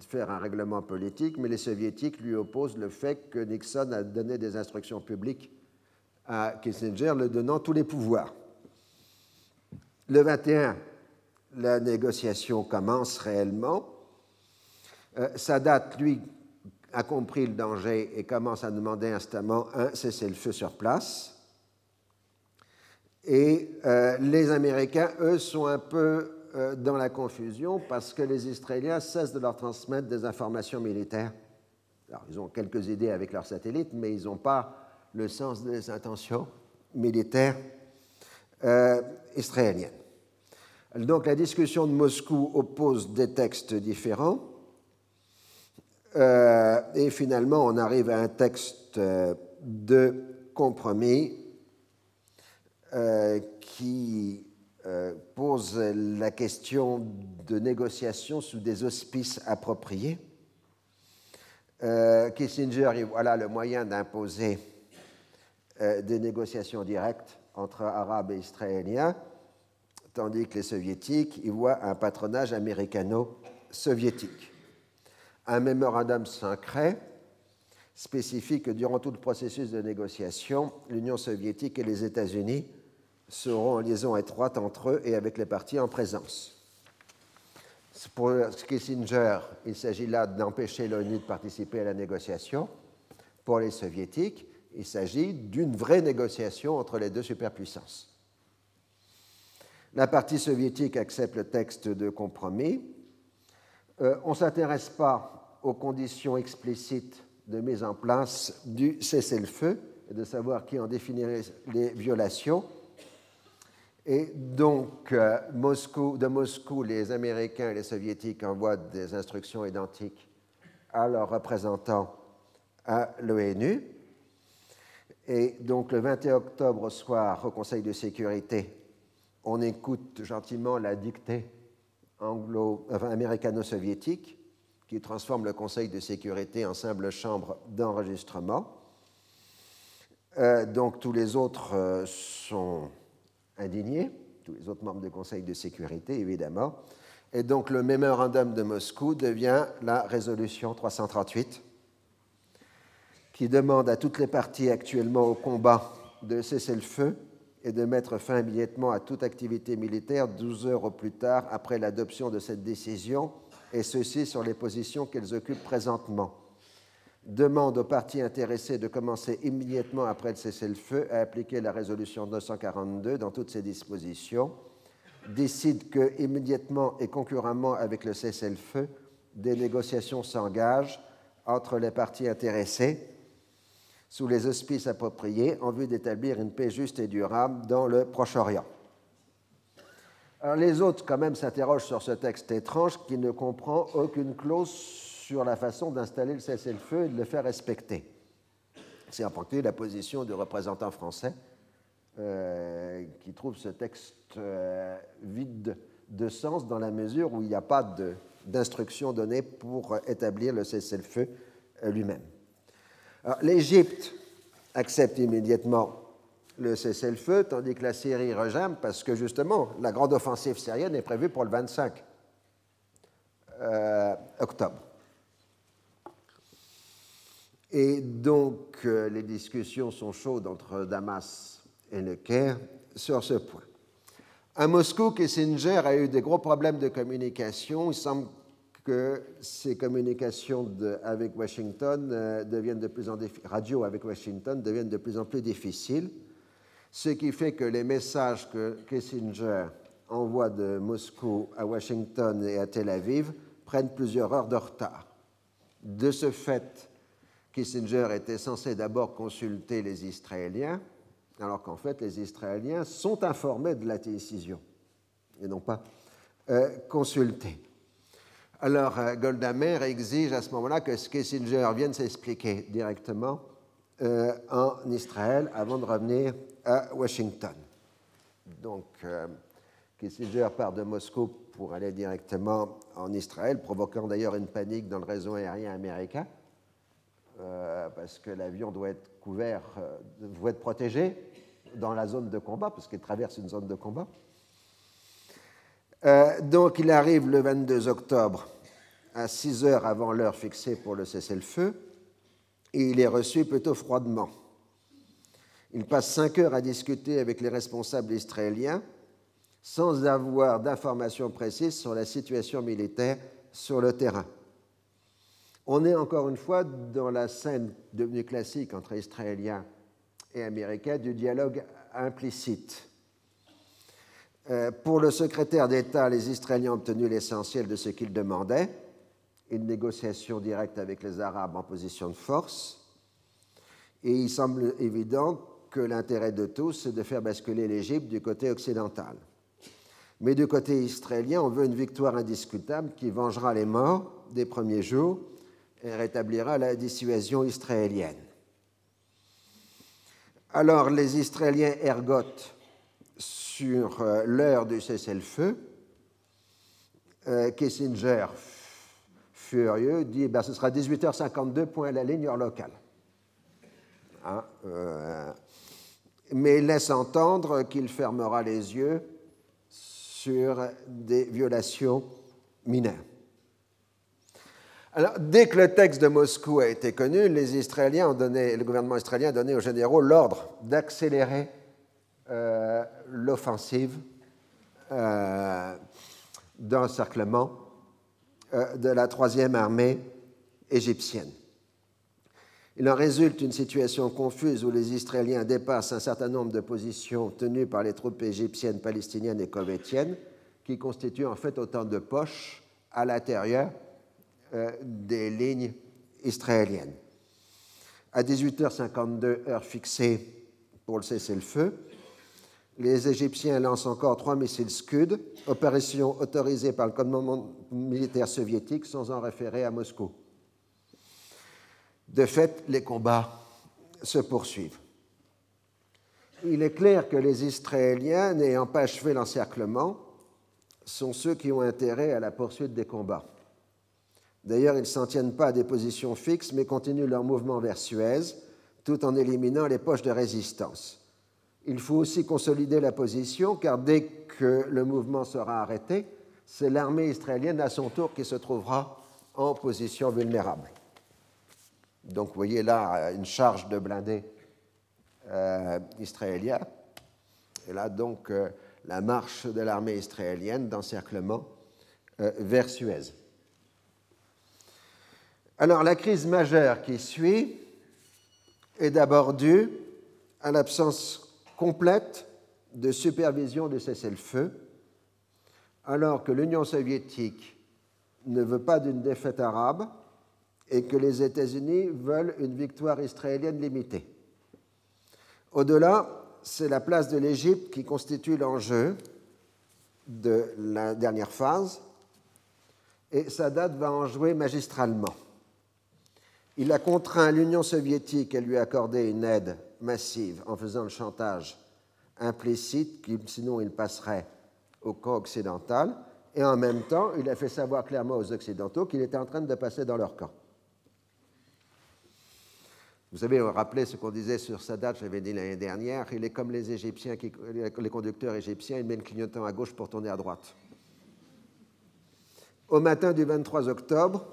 faire un règlement politique, mais les soviétiques lui opposent le fait que Nixon a donné des instructions publiques à Kissinger, le donnant tous les pouvoirs. Le 21, la négociation commence réellement. Euh, Sadat, lui, a compris le danger et commence à demander instamment un cessez-le-feu sur place. Et euh, les Américains, eux, sont un peu euh, dans la confusion parce que les Israéliens cessent de leur transmettre des informations militaires. Alors, ils ont quelques idées avec leurs satellites, mais ils n'ont pas le sens des intentions militaires israéliennes. Donc la discussion de Moscou oppose des textes différents. Euh, et finalement, on arrive à un texte euh, de compromis euh, qui pose la question de négociation sous des auspices appropriés. Kissinger voilà le moyen d'imposer des négociations directes entre Arabes et Israéliens tandis que les soviétiques y voient un patronage américano-soviétique. Un mémorandum secret spécifie que durant tout le processus de négociation, l'Union soviétique et les États-Unis seront en liaison étroite entre eux et avec les partis en présence. Pour Kissinger, il s'agit là d'empêcher l'ONU de participer à la négociation. Pour les soviétiques, il s'agit d'une vraie négociation entre les deux superpuissances. La partie soviétique accepte le texte de compromis. Euh, on ne s'intéresse pas aux conditions explicites de mise en place du cessez-le-feu et de savoir qui en définirait les violations. Et donc, euh, de Moscou, les Américains et les Soviétiques envoient des instructions identiques à leurs représentants à l'ONU. Et donc, le 21 octobre soir, au Conseil de sécurité, on écoute gentiment la dictée anglo, américano-soviétique qui transforme le Conseil de sécurité en simple chambre d'enregistrement. Euh, donc tous les autres euh, sont indignés, tous les autres membres du Conseil de sécurité évidemment. Et donc le mémorandum de Moscou devient la résolution 338 qui demande à toutes les parties actuellement au combat de cesser le feu et de mettre fin immédiatement à toute activité militaire 12 heures au plus tard après l'adoption de cette décision, et ceci sur les positions qu'elles occupent présentement. Demande aux parties intéressées de commencer immédiatement après le cessez-le-feu à appliquer la résolution 942 dans toutes ses dispositions. Décide que, immédiatement et concurremment avec le cessez-le-feu, des négociations s'engagent entre les parties intéressées sous les auspices appropriés en vue d'établir une paix juste et durable dans le Proche-Orient. Alors les autres, quand même, s'interrogent sur ce texte étrange qui ne comprend aucune clause sur la façon d'installer le cessez-le-feu et de le faire respecter. C'est en particulier la position du représentant français euh, qui trouve ce texte euh, vide de sens dans la mesure où il n'y a pas d'instruction donnée pour établir le cessez-le-feu euh, lui-même. L'Égypte accepte immédiatement le cessez-le-feu, tandis que la Syrie rejame parce que justement, la grande offensive syrienne est prévue pour le 25 octobre. Et donc, euh, les discussions sont chaudes entre Damas et le Caire sur ce point. À Moscou, Kissinger a eu des gros problèmes de communication. Que ces communications avec Washington euh, deviennent de plus en radio avec Washington deviennent de plus en plus difficiles, ce qui fait que les messages que Kissinger envoie de Moscou à Washington et à Tel Aviv prennent plusieurs heures de retard. De ce fait, Kissinger était censé d'abord consulter les Israéliens, alors qu'en fait les Israéliens sont informés de la décision et non pas euh, consultés. Alors euh, Golda Meir exige à ce moment-là que Kissinger vienne s'expliquer directement euh, en Israël avant de revenir à Washington. Donc Kissinger part de Moscou pour aller directement en Israël, provoquant d'ailleurs une panique dans le réseau aérien américain. Euh, parce que l'avion doit être couvert, euh, doit être protégé dans la zone de combat, parce qu'il traverse une zone de combat. Euh, donc il arrive le 22 octobre à 6 heures avant l'heure fixée pour le cessez-le-feu, et il est reçu plutôt froidement. Il passe 5 heures à discuter avec les responsables israéliens sans avoir d'informations précises sur la situation militaire sur le terrain. On est encore une fois dans la scène devenue classique entre Israéliens et Américains du dialogue implicite. Euh, pour le secrétaire d'État, les Israéliens ont obtenu l'essentiel de ce qu'ils demandaient, une négociation directe avec les Arabes en position de force, et il semble évident que l'intérêt de tous, c'est de faire basculer l'Égypte du côté occidental. Mais du côté israélien, on veut une victoire indiscutable qui vengera les morts des premiers jours et rétablira la dissuasion israélienne. Alors les Israéliens ergotent sur euh, l'heure du cessez-le-feu. Euh, Kissinger, furieux, dit ben, ce sera 18h52, point à la ligne heure locale. Hein, euh, mais laisse entendre qu'il fermera les yeux sur des violations mineures. Alors, dès que le texte de Moscou a été connu, les ont donné, le gouvernement israélien a donné aux généraux l'ordre d'accélérer euh, l'offensive euh, d'encerclement de la troisième armée égyptienne. Il en résulte une situation confuse où les Israéliens dépassent un certain nombre de positions tenues par les troupes égyptiennes, palestiniennes et kovétiennes, qui constituent en fait autant de poches à l'intérieur euh, des lignes israéliennes. À 18h52, heure fixée pour le cessez-le-feu, les Égyptiens lancent encore trois missiles Scud, opération autorisée par le commandement militaire soviétique sans en référer à Moscou. De fait, les combats se poursuivent. Il est clair que les Israéliens, n'ayant pas achevé l'encerclement, sont ceux qui ont intérêt à la poursuite des combats. D'ailleurs, ils ne s'en tiennent pas à des positions fixes, mais continuent leur mouvement vers Suez, tout en éliminant les poches de résistance. Il faut aussi consolider la position, car dès que le mouvement sera arrêté, c'est l'armée israélienne à son tour qui se trouvera en position vulnérable. Donc, vous voyez là une charge de blindés euh, israéliens. Et là, donc, euh, la marche de l'armée israélienne d'encerclement euh, vers Suez. Alors la crise majeure qui suit est d'abord due à l'absence complète de supervision du cessez-le-feu, alors que l'Union soviétique ne veut pas d'une défaite arabe et que les États-Unis veulent une victoire israélienne limitée. Au-delà, c'est la place de l'Égypte qui constitue l'enjeu, de la dernière phase, et Sadat va en jouer magistralement. Il a contraint l'Union soviétique à lui accorder une aide massive en faisant le chantage implicite, sinon il passerait au camp occidental, et en même temps, il a fait savoir clairement aux Occidentaux qu'il était en train de passer dans leur camp. Vous savez, on rappelait ce qu'on disait sur Sadat, j'avais dit l'année dernière, il est comme les Égyptiens, les conducteurs égyptiens, ils mettent clignotant à gauche pour tourner à droite. Au matin du 23 octobre,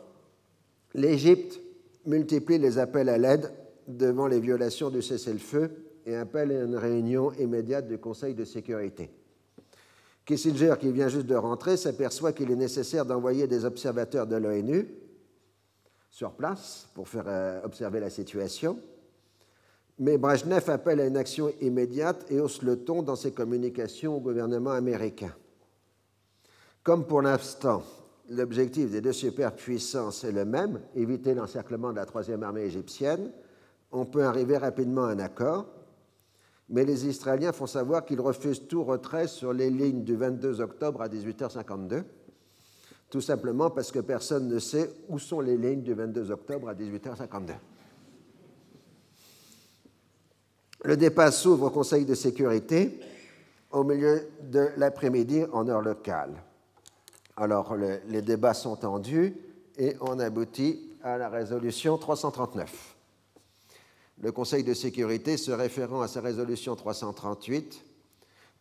l'Égypte multiplie les appels à l'aide devant les violations du cessez-le-feu et appelle à une réunion immédiate du Conseil de sécurité. Kissinger, qui vient juste de rentrer, s'aperçoit qu'il est nécessaire d'envoyer des observateurs de l'ONU sur place pour faire euh, observer la situation. Mais Brezhnev appelle à une action immédiate et hausse le ton dans ses communications au gouvernement américain. Comme pour l'instant, l'objectif des deux superpuissances est le même, éviter l'encerclement de la troisième armée égyptienne, on peut arriver rapidement à un accord, mais les Israéliens font savoir qu'ils refusent tout retrait sur les lignes du 22 octobre à 18h52, tout simplement parce que personne ne sait où sont les lignes du 22 octobre à 18h52. Le débat s'ouvre au Conseil de sécurité au milieu de l'après-midi en heure locale. Alors, les débats sont tendus et on aboutit à la résolution 339. Le Conseil de sécurité, se référant à sa résolution 338,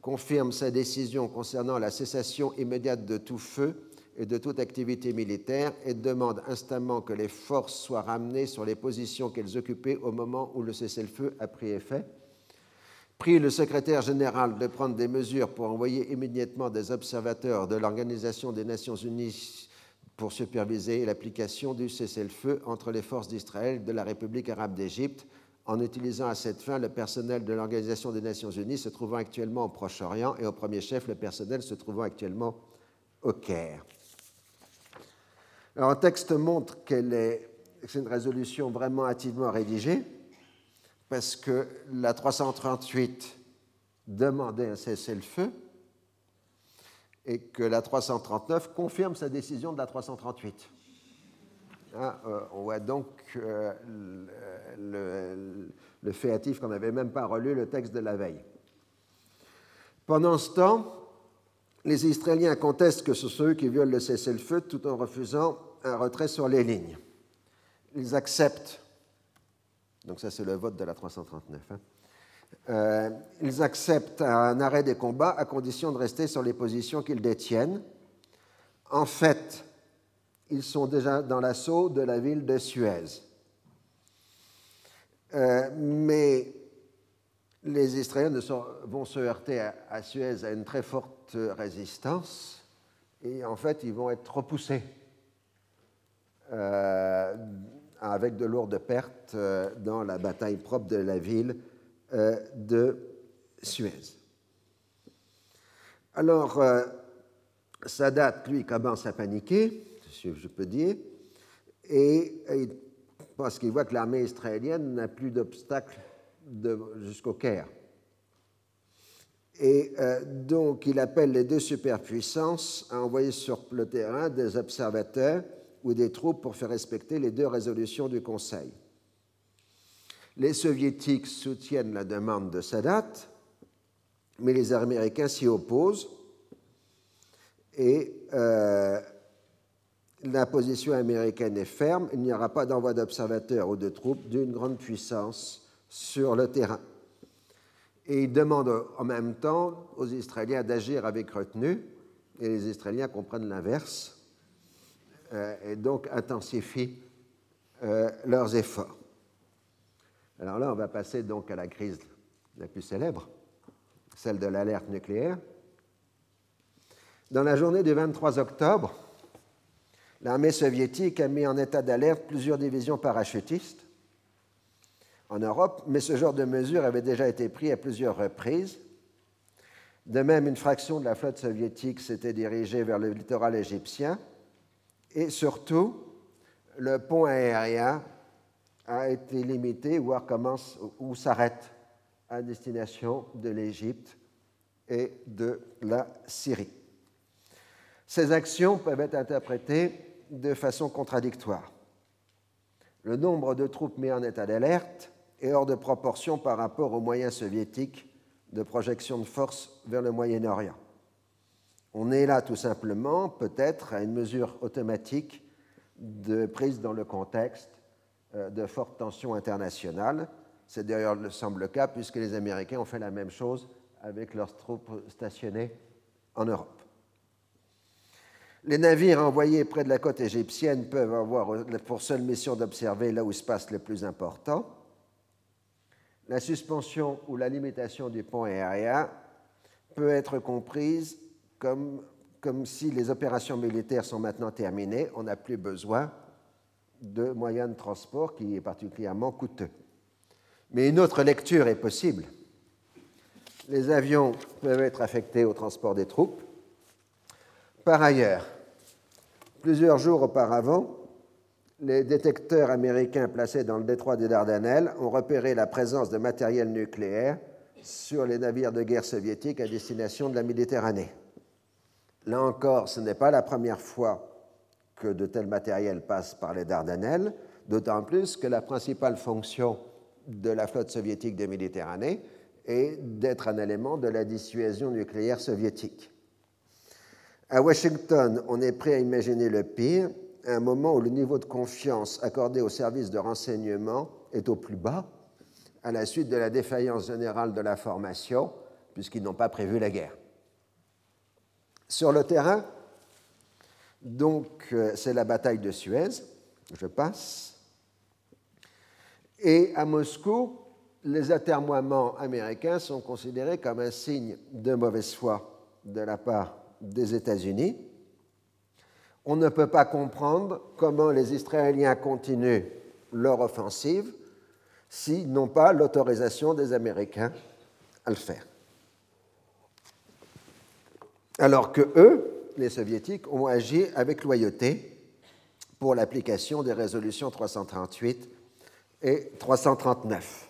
confirme sa décision concernant la cessation immédiate de tout feu et de toute activité militaire et demande instamment que les forces soient ramenées sur les positions qu'elles occupaient au moment où le cessez-le-feu a pris effet. Prie le secrétaire général de prendre des mesures pour envoyer immédiatement des observateurs de l'Organisation des Nations Unies pour superviser l'application du cessez-le-feu entre les forces d'Israël et de la République arabe d'Égypte, en utilisant à cette fin le personnel de l'Organisation des Nations Unies se trouvant actuellement au Proche-Orient et au premier chef le personnel se trouvant actuellement au Caire. Alors, un texte montre qu'elle est, c'est une résolution vraiment hâtivement rédigée parce que la 338 demandait un cessez-le-feu et que la 339 confirme sa décision de la 338. Hein, euh, on voit donc euh, le, le, hâtif qu'on n'avait même pas relu le texte de la veille. Pendant ce temps, les Israéliens contestent que ce sont eux qui violent le cessez-le-feu tout en refusant un retrait sur les lignes. Ils acceptent donc ça c'est le vote de la 339. Hein. Euh, ils acceptent un arrêt des combats à condition de rester sur les positions qu'ils détiennent. En fait, ils sont déjà dans l'assaut de la ville de Suez. Euh, mais les Israéliens vont se heurter à, Suez à une très forte résistance et en fait ils vont être repoussés. Euh, avec de lourdes pertes euh, dans la bataille propre de la ville de Suez. Alors, Sadat, lui, commence à paniquer, je peux dire, et, parce qu'il voit que l'armée israélienne n'a plus d'obstacle jusqu'au Caire. Et donc, il appelle les deux superpuissances à envoyer sur le terrain des observateurs ou des troupes pour faire respecter les deux résolutions du Conseil. Les soviétiques soutiennent la demande de Sadat, mais les Américains s'y opposent et euh, la position américaine est ferme, il n'y aura pas d'envoi d'observateurs ou de troupes d'une grande puissance sur le terrain. Et il demande en même temps aux Israéliens d'agir avec retenue, et les Israéliens comprennent l'inverse euh, et donc intensifient euh, leurs efforts. Alors là, on va passer donc à la crise la plus célèbre, celle de l'alerte nucléaire. Dans la journée du 23 octobre, l'armée soviétique a mis en état d'alerte plusieurs divisions parachutistes en Europe, mais ce genre de mesure avait déjà été pris à plusieurs reprises. De même, une fraction de la flotte soviétique s'était dirigée vers le littoral égyptien et surtout, le pont aérien a été limité, voire commence ou s'arrête à destination de l'Égypte et de la Syrie. Ces actions peuvent être interprétées de façon contradictoire. Le nombre de troupes mises en état d'alerte est hors de proportion par rapport aux moyens soviétiques de projection de force vers le Moyen-Orient. On est là tout simplement, peut-être, à une mesure automatique de prise dans le contexte euh, de fortes tensions internationales. C'est d'ailleurs, le semble le cas, puisque les Américains ont fait la même chose avec leurs troupes stationnées en Europe. Les navires envoyés près de la côte égyptienne peuvent avoir pour seule mission d'observer là où se passe le plus important. La suspension ou la limitation du pont aérien peut être comprise comme, si les opérations militaires sont maintenant terminées, on n'a plus besoin de moyens de transport qui est particulièrement coûteux. Mais une autre lecture est possible. Les avions peuvent être affectés au transport des troupes par ailleurs, plusieurs jours auparavant, les détecteurs américains placés dans le détroit des Dardanelles ont repéré la présence de matériel nucléaire sur les navires de guerre soviétiques à destination de la Méditerranée. Là encore, ce n'est pas la première fois que de tels matériels passent par les Dardanelles, d'autant plus que la principale fonction de la flotte soviétique de Méditerranée est d'être un élément de la dissuasion nucléaire soviétique. À Washington, on est prêt à imaginer le pire, un moment où le niveau de confiance accordé aux services de renseignement est au plus bas, à la suite de la défaillance générale de la formation, puisqu'ils n'ont pas prévu la guerre. Sur le terrain, donc, euh, c'est la bataille de Suez, je passe. Et à Moscou, les atermoiements américains sont considérés comme un signe de mauvaise foi de la part des États-Unis. On ne peut pas comprendre comment les Israéliens continuent leur offensive s'ils n'ont pas l'autorisation des Américains à le faire. Alors que eux, les Soviétiques, ont agi avec loyauté pour l'application des résolutions 338 et 339.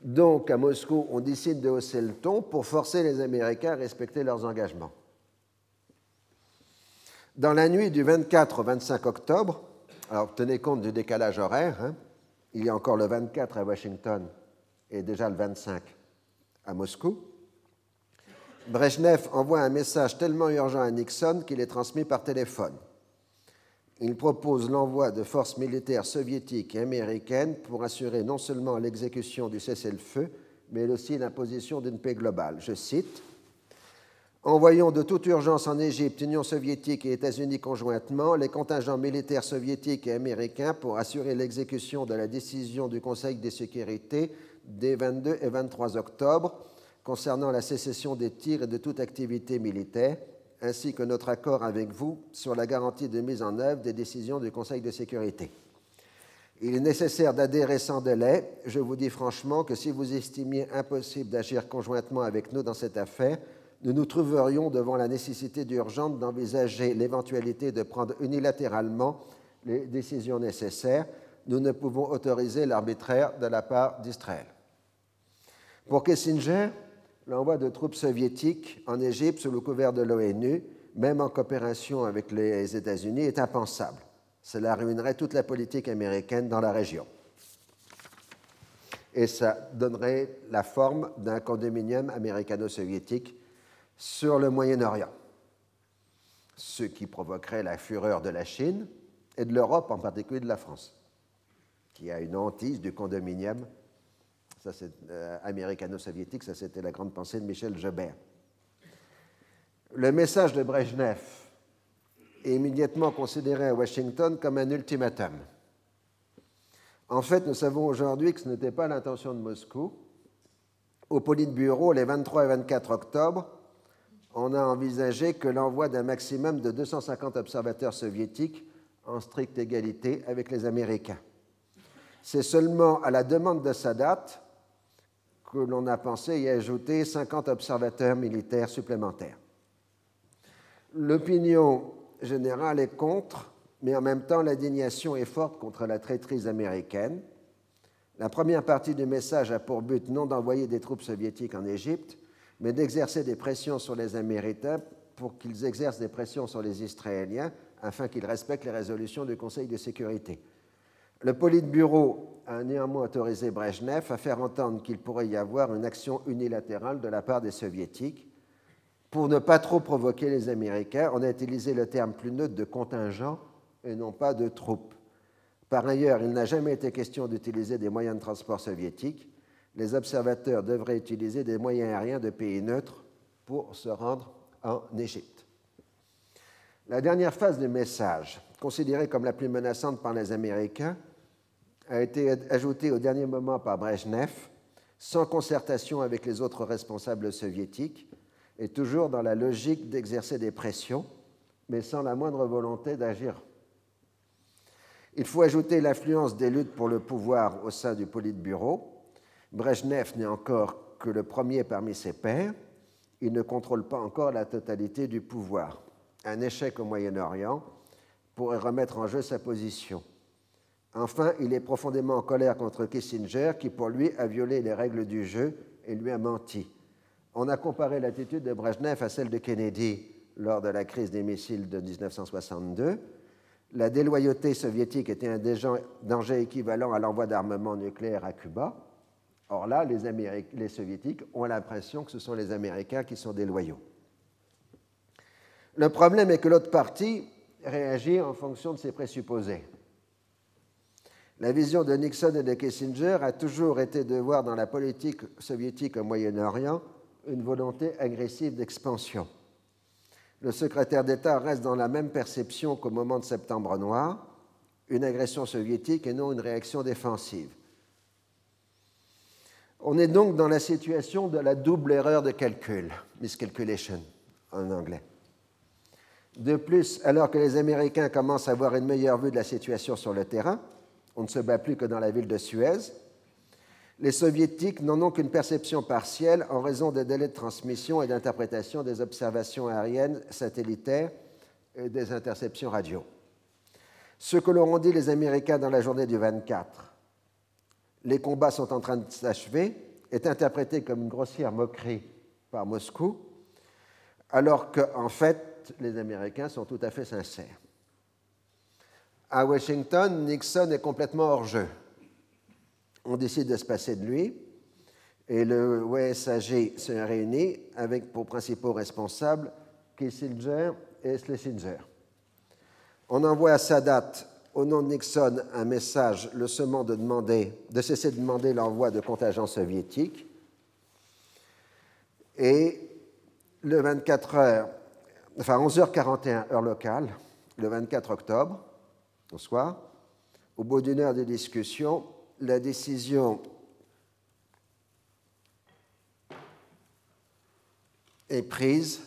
Donc, à Moscou, on décide de hausser le ton pour forcer les Américains à respecter leurs engagements. Dans la nuit du 24 au 25 octobre, alors tenez compte du décalage horaire, hein, il y a encore le 24 à Washington et déjà le 25 à Moscou, Brezhnev envoie un message tellement urgent à Nixon qu'il est transmis par téléphone. Il propose l'envoi de forces militaires soviétiques et américaines pour assurer non seulement l'exécution du cessez-le-feu, mais aussi l'imposition d'une paix globale. Je cite Envoyons de toute urgence en Égypte, Union soviétique et États-Unis conjointement, les contingents militaires soviétiques et américains pour assurer l'exécution de la décision du Conseil de sécurité des 22 et 23 octobre concernant la sécession des tirs et de toute activité militaire ainsi que notre accord avec vous sur la garantie de mise en œuvre des décisions du Conseil de sécurité. Il est nécessaire d'adhérer sans délai. Je vous dis franchement que si vous estimiez impossible d'agir conjointement avec nous dans cette affaire, nous nous trouverions devant la nécessité urgente d'envisager l'éventualité de prendre unilatéralement les décisions nécessaires. Nous ne pouvons autoriser l'arbitraire de la part d'Israël. Pour Kissinger, l'envoi de troupes soviétiques en Égypte sous le couvert de l'ONU, même en coopération avec les États-Unis, est impensable. Cela ruinerait toute la politique américaine dans la région. Et ça donnerait la forme d'un condominium américano-soviétique sur le Moyen-Orient, ce qui provoquerait la fureur de la Chine et de l'Europe, en particulier de la France, qui a une hantise du condominium ça c'est euh, américano-soviétique, ça c'était la grande pensée de Michel Jobert. Le message de Brezhnev est immédiatement considéré à Washington comme un ultimatum. En fait, nous savons aujourd'hui que ce n'était pas l'intention de Moscou. Au Politburo, les 23 et 24 octobre, on a envisagé que l'envoi d'un maximum de 250 observateurs soviétiques en stricte égalité avec les Américains. C'est seulement à la demande de Sadat que l'on a pensé y ajouter 50 observateurs militaires supplémentaires. L'opinion générale est contre, mais en même temps l'indignation est forte contre la traîtrise américaine. La première partie du message a pour but non d'envoyer des troupes soviétiques en Égypte, mais d'exercer des pressions sur les Américains pour qu'ils exercent des pressions sur les Israéliens afin qu'ils respectent les résolutions du Conseil de sécurité. Le Politburo a néanmoins autorisé Brezhnev à faire entendre qu'il pourrait y avoir une action unilatérale de la part des Soviétiques. Pour ne pas trop provoquer les Américains, on a utilisé le terme plus neutre de contingent et non pas de troupes. Par ailleurs, il n'a jamais été question d'utiliser des moyens de transport soviétiques. Les observateurs devraient utiliser des moyens aériens de pays neutres pour se rendre en Égypte. La dernière phase du message, considérée comme la plus menaçante par les Américains, a été ajoutée au dernier moment par Brezhnev, sans concertation avec les autres responsables soviétiques, et toujours dans la logique d'exercer des pressions, mais sans la moindre volonté d'agir. Il faut ajouter l'influence des luttes pour le pouvoir au sein du Politburo. Brezhnev n'est encore que le premier parmi ses pairs. Il ne contrôle pas encore la totalité du pouvoir. Un échec au Moyen-Orient pourrait remettre en jeu sa position. Enfin, il est profondément en colère contre Kissinger, qui pour lui a violé les règles du jeu et lui a menti. On a comparé l'attitude de Brezhnev à celle de Kennedy lors de la crise des missiles de 1962. La déloyauté soviétique était un danger équivalent à l'envoi d'armements nucléaires à Cuba. Or là, les soviétiques ont l'impression que ce sont les Américains qui sont déloyaux. Le problème est que l'autre partie réagit en fonction de ses présupposés. La vision de Nixon et de Kissinger a toujours été de voir dans la politique soviétique au Moyen-Orient une volonté agressive d'expansion. Le secrétaire d'État reste dans la même perception qu'au moment de Septembre Noir, une agression soviétique et non une réaction défensive. On est donc dans la situation de la double erreur de calcul, miscalculation en anglais. De plus, alors que les Américains commencent à avoir une meilleure vue de la situation sur le terrain, on ne se bat plus que dans la ville de Suez. Les soviétiques n'en ont qu'une perception partielle en raison des délais de transmission et d'interprétation des observations aériennes satellitaires et des interceptions radio. Ce que leur ont dit les Américains dans la journée du 24, les combats sont en train de s'achever, est interprété comme une grossière moquerie par Moscou, alors qu'en fait, les Américains sont tout à fait sincères. À Washington, Nixon est complètement hors jeu. On décide de se passer de lui et le WSAG se réunit avec pour principaux responsables Kissinger et Schlesinger. On envoie à Sadat, au nom de Nixon, un message le semant de, de cesser de demander l'envoi de contingents soviétiques. Et le 24 heures, enfin 11h41 heure locale, le 24 octobre, au soir. Au bout d'une heure de discussion, la décision est prise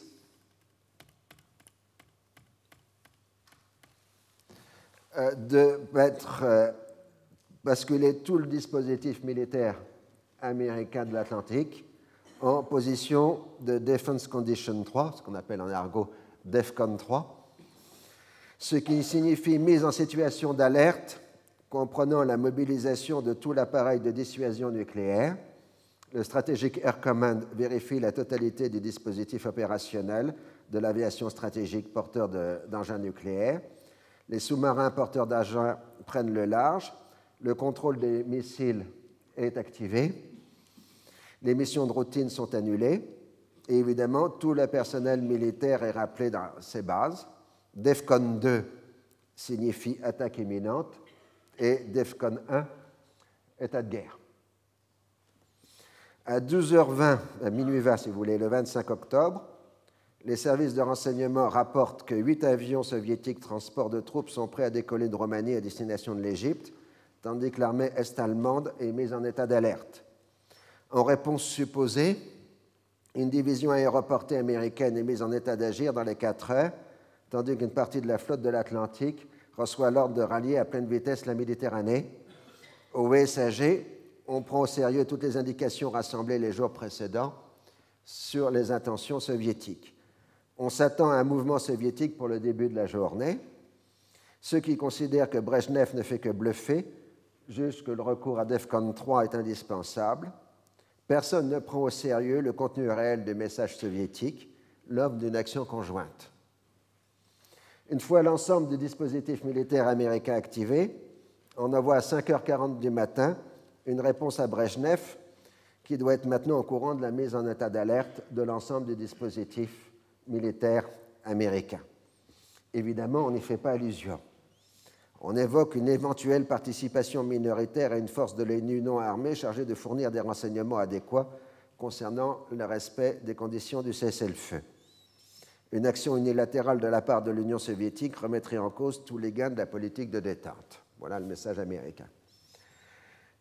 euh, de euh, basculer tout le dispositif militaire américain de l'Atlantique en position de Defense Condition 3, ce qu'on appelle en argot DEFCON 3, ce qui signifie mise en situation d'alerte comprenant la mobilisation de tout l'appareil de dissuasion nucléaire. Le Strategic Air Command vérifie la totalité du dispositif opérationnel de l'aviation stratégique porteur d'engins nucléaires. Les sous-marins porteurs d'engins prennent le large. Le contrôle des missiles est activé. Les missions de routine sont annulées. Et évidemment, tout le personnel militaire est rappelé dans ses bases. DEFCON 2 signifie attaque imminente et DEFCON 1, état de guerre. À 12h20, à minuit 20 si vous voulez, le 25 octobre, les services de renseignement rapportent que huit avions soviétiques transport de troupes sont prêts à décoller de Roumanie à destination de l'Égypte, tandis que l'armée est-allemande est mise en état d'alerte. En réponse supposée, une division aéroportée américaine est mise en état d'agir dans les quatre heures tandis qu'une partie de la flotte de l'Atlantique reçoit l'ordre de rallier à pleine vitesse la Méditerranée. Au WSAG, on prend au sérieux toutes les indications rassemblées les jours précédents sur les intentions soviétiques. On s'attend à un mouvement soviétique pour le début de la journée. Ceux qui considèrent que Brezhnev ne fait que bluffer jugent que le recours à DEFCON 3 est indispensable. Personne ne prend au sérieux le contenu réel des messages soviétiques l'offre d'une action conjointe. Une fois l'ensemble du dispositif militaire américain activé, on envoie à 5h40 du matin une réponse à Brezhnev qui doit être maintenant au courant de la mise en état d'alerte de l'ensemble du dispositif militaire américain. Évidemment, on n'y fait pas allusion. On évoque une éventuelle participation minoritaire à une force de l'ONU non armée chargée de fournir des renseignements adéquats concernant le respect des conditions du cessez-le-feu. Une action unilatérale de la part de l'Union soviétique remettrait en cause tous les gains de la politique de détente. Voilà le message américain.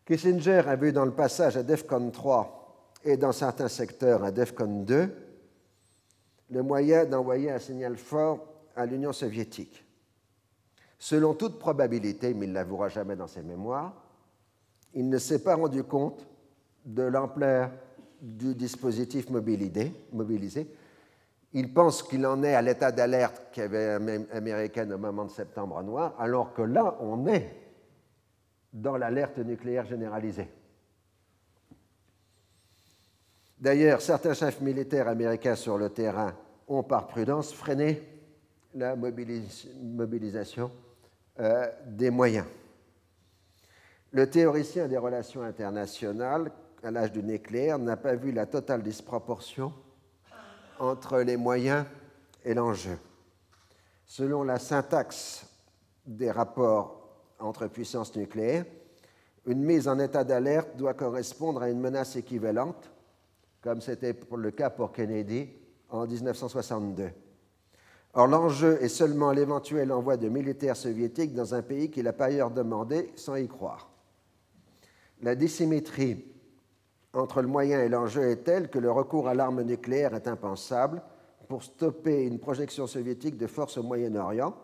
Kissinger a vu dans le passage à DEFCON 3 et dans certains secteurs à DEFCON 2 le moyen d'envoyer un signal fort à l'Union soviétique. Selon toute probabilité, mais il ne l'avouera jamais dans ses mémoires, il ne s'est pas rendu compte de l'ampleur du dispositif mobilisé. Il pense qu'il en est à l'état d'alerte qu'il y américaine au moment de septembre noir, alors que là, on est dans l'alerte nucléaire généralisée. D'ailleurs, certains chefs militaires américains sur le terrain ont par prudence freiné la mobilisation euh, des moyens. Le théoricien des relations internationales, à l'âge du nucléaire, n'a pas vu la totale disproportion entre les moyens et l'enjeu. Selon la syntaxe des rapports entre puissances nucléaires, une mise en état d'alerte doit correspondre à une menace équivalente, comme c'était le cas pour Kennedy en 1962. Or, l'enjeu est seulement l'éventuel envoi de militaires soviétiques dans un pays qu'il a pas ailleurs demandé sans y croire. La dissymétrie entre le moyen et l'enjeu est telle que le recours à l'arme nucléaire est impensable pour stopper une projection soviétique de force au Moyen-Orient,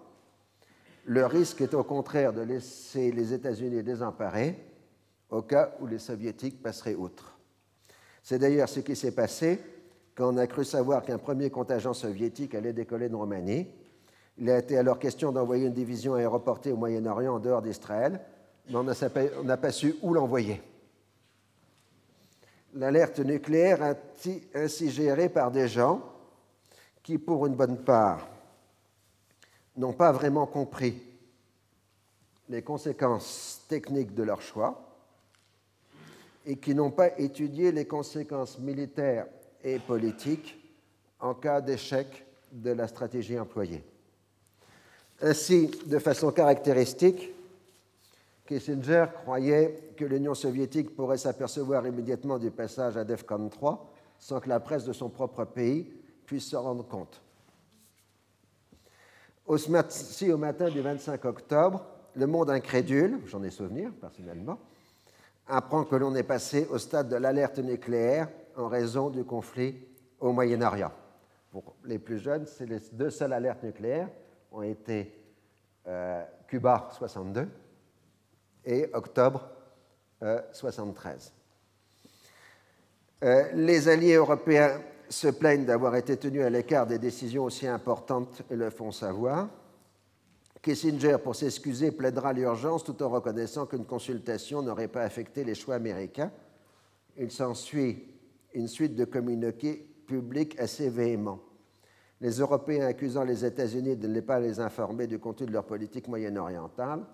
le risque est au contraire de laisser les États-Unis désemparés au cas où les Soviétiques passeraient outre. C'est d'ailleurs ce qui s'est passé quand on a cru savoir qu'un premier contingent soviétique allait décoller de Roumanie. Il a été alors question d'envoyer une division aéroportée au Moyen-Orient en dehors d'Israël, mais on n'a pas su où l'envoyer. L'alerte nucléaire ainsi gérée par des gens qui, pour une bonne part, n'ont pas vraiment compris les conséquences techniques de leur choix et qui n'ont pas étudié les conséquences militaires et politiques en cas d'échec de la stratégie employée. Ainsi, de façon caractéristique, Kissinger croyait que l'Union soviétique pourrait s'apercevoir immédiatement du passage à DEFCON 3 sans que la presse de son propre pays puisse se rendre compte. Aussi, au matin du 25 octobre, le monde incrédule, j'en ai souvenir personnellement, apprend que l'on est passé au stade de l'alerte nucléaire en raison du conflit au Moyen-Orient. Pour les plus jeunes, c'est les deux seules alertes nucléaires ont été euh, Cuba 62 et octobre 73. Euh, euh, les alliés européens se plaignent d'avoir été tenus à l'écart des décisions aussi importantes et le font savoir. Kissinger, pour s'excuser, plaidera l'urgence tout en reconnaissant qu'une consultation n'aurait pas affecté les choix américains. Il s'ensuit une suite de communiqués publics assez véhéments. Les Européens accusant les États-Unis de ne pas les informer du contenu de leur politique moyen-orientale,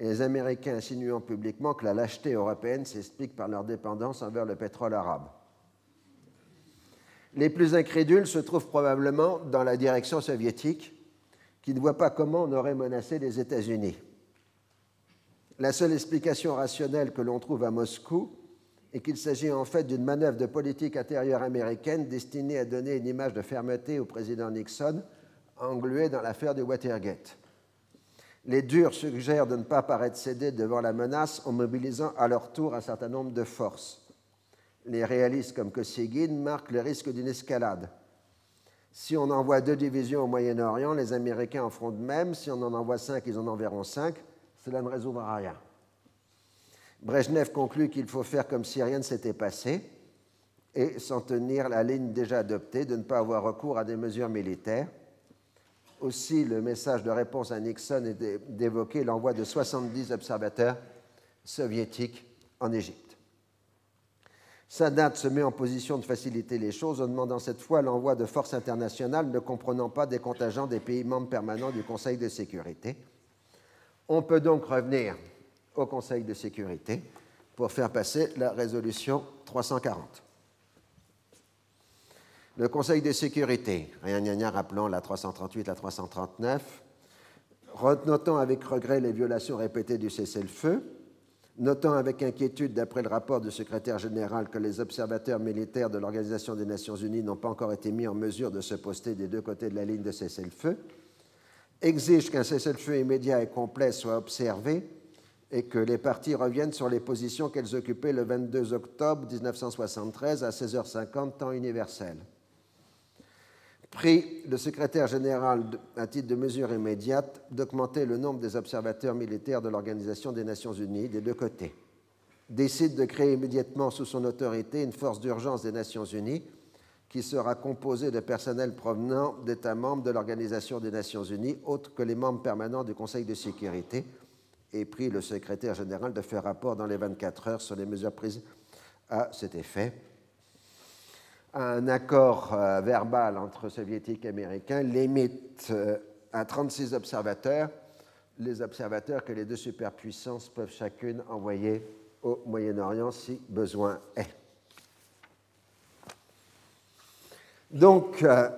et les Américains insinuant publiquement que la lâcheté européenne s'explique par leur dépendance envers le pétrole arabe. Les plus incrédules se trouvent probablement dans la direction soviétique, qui ne voit pas comment on aurait menacé les États-Unis. La seule explication rationnelle que l'on trouve à Moscou est qu'il s'agit en fait d'une manœuvre de politique intérieure américaine destinée à donner une image de fermeté au président Nixon, englué dans l'affaire du Watergate. Les durs suggèrent de ne pas paraître céder devant la menace en mobilisant à leur tour un certain nombre de forces les réalistes comme Kosygin marquent le risque d'une escalade. Si on envoie deux divisions au Moyen-Orient, les Américains en feront de même. Si on en envoie cinq, ils en enverront cinq. Cela ne résoudra rien. Brezhnev conclut qu'il faut faire comme si rien ne s'était passé et s'en tenir la ligne déjà adoptée de ne pas avoir recours à des mesures militaires. Aussi, le message de réponse à Nixon est d'évoquer l'envoi de 70 observateurs soviétiques en Égypte. Sadat se met en position de faciliter les choses en demandant cette fois l'envoi de forces internationales ne comprenant pas des contingents des pays membres permanents du Conseil de sécurité. On peut donc revenir au Conseil de sécurité pour faire passer la résolution 340. Le Conseil de sécurité, rappelant la 338, la 339, notant avec regret les violations répétées du cessez-le-feu, notant avec inquiétude, d'après le rapport du secrétaire général, que les observateurs militaires de l'Organisation des Nations Unies n'ont pas encore été mis en mesure de se poster des deux côtés de la ligne de cessez-le-feu, exige qu'un cessez-le-feu immédiat et complet soit observé et que les parties reviennent sur les positions qu'elles occupaient le 22 octobre 1973 à 16h50 temps universel pris le secrétaire général, à titre de mesure immédiate, d'augmenter le nombre des observateurs militaires de l'Organisation des Nations Unies des deux côtés. Décide de créer immédiatement sous son autorité une force d'urgence des Nations Unies qui sera composée de personnel provenant d'États membres de l'Organisation des Nations Unies, autres que les membres permanents du Conseil de sécurité, et pris le secrétaire général de faire rapport dans les 24 heures sur les mesures prises à cet effet un accord euh, verbal entre soviétiques et américains limite euh, à 36 observateurs les observateurs que les deux superpuissances peuvent chacune envoyer au Moyen-Orient si besoin est. Donc, euh,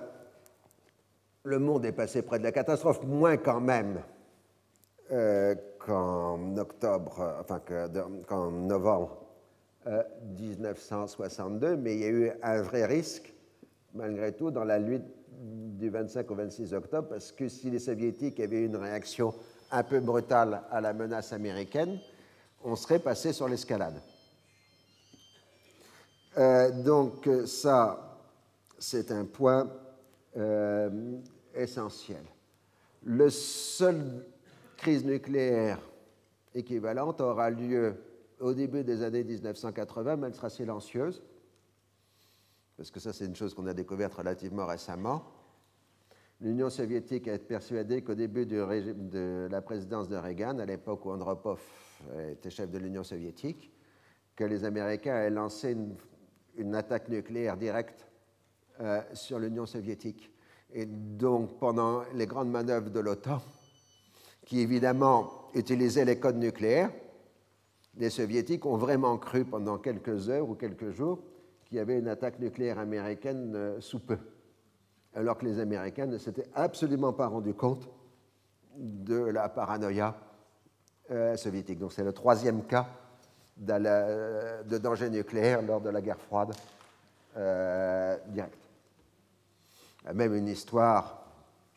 le monde est passé près de la catastrophe, moins quand même qu'en octobre, enfin qu'en novembre 1962, euh, mais il y a eu un vrai risque, malgré tout, dans la lutte du 25 au 26 octobre, parce que si les soviétiques avaient eu une réaction un peu brutale à la menace américaine, on serait passé sur l'escalade. Euh, donc ça, c'est un point euh, essentiel. Le seul crise nucléaire équivalente aura lieu au début des années 1980, mais elle sera silencieuse, parce que ça c'est une chose qu'on a découverte relativement récemment. L'Union soviétique est persuadée qu'au début de la présidence de Reagan, à l'époque où Andropov était chef de l'Union soviétique, que les Américains avaient lancé une, attaque nucléaire directe euh, sur l'Union soviétique. Et donc, pendant les grandes manœuvres de l'OTAN, qui évidemment utilisaient les codes nucléaires, les soviétiques ont vraiment cru pendant quelques heures ou quelques jours qu'il y avait une attaque nucléaire américaine euh, sous peu, alors que les Américains ne s'étaient absolument pas rendus compte de la paranoïa euh, soviétique. Donc c'est le troisième cas de, danger nucléaire lors de la guerre froide euh, directe. Même une histoire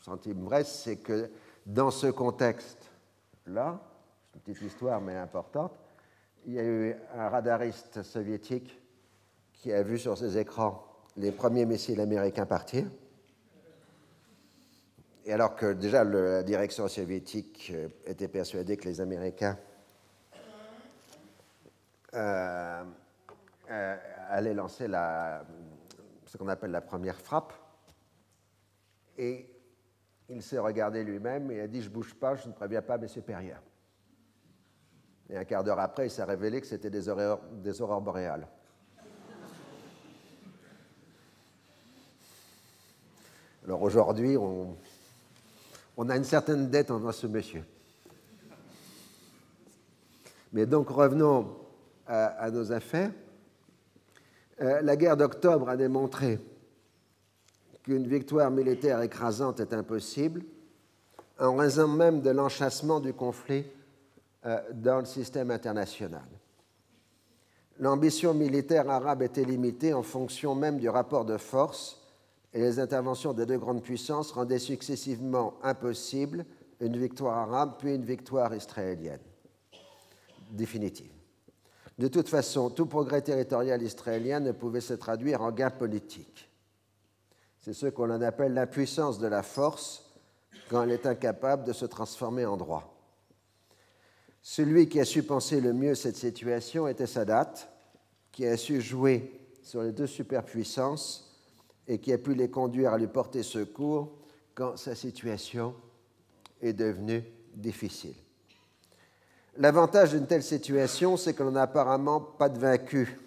centime vraie, c'est que dans ce contexte-là, une petite histoire mais importante, il y a eu un radariste soviétique qui a vu sur ses écrans les premiers missiles américains partir. Et alors que déjà la direction soviétique euh, était persuadée que les Américains euh, euh, allaient lancer la, ce qu'on appelle la première frappe, et il s'est regardé lui-même et a dit Je bouge pas, je ne préviens pas mes supérieurs. Et un quart d'heure après, il s'est révélé que c'était des aurores, boréales. Alors aujourd'hui, on, a une certaine dette envers ce monsieur. Mais donc revenons à, nos affaires. Euh, la guerre d'octobre a démontré qu'une victoire militaire écrasante est impossible en raison même de l'enchassement du conflit dans le système international. L'ambition militaire arabe était limitée en fonction même du rapport de force et les interventions des deux grandes puissances rendaient successivement impossible une victoire arabe puis une victoire israélienne définitive. De toute façon, tout progrès territorial israélien ne pouvait se traduire en gain politique. C'est ce qu'on appelle l'impuissance de la force quand elle est incapable de se transformer en droit. Celui qui a su penser le mieux cette situation était Sadat, qui a su jouer sur les deux superpuissances et qui a pu les conduire à lui porter secours quand sa situation est devenue difficile. L'avantage d'une telle situation, c'est que l'on n'a apparemment pas de vaincu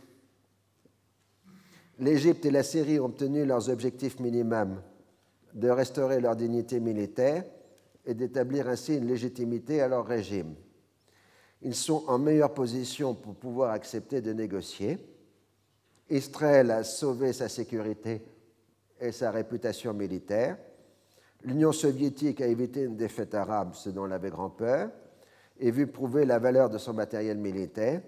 l'Égypte et la Syrie ont obtenu leurs objectifs minimums de restaurer leur dignité militaire et d'établir ainsi une légitimité à leur régime. Ils sont en meilleure position pour pouvoir accepter de négocier. Israël a sauvé sa sécurité et sa réputation militaire. L'Union soviétique a évité une défaite arabe, ce dont elle avait grand peur, et vu prouver la valeur de son matériel militaire.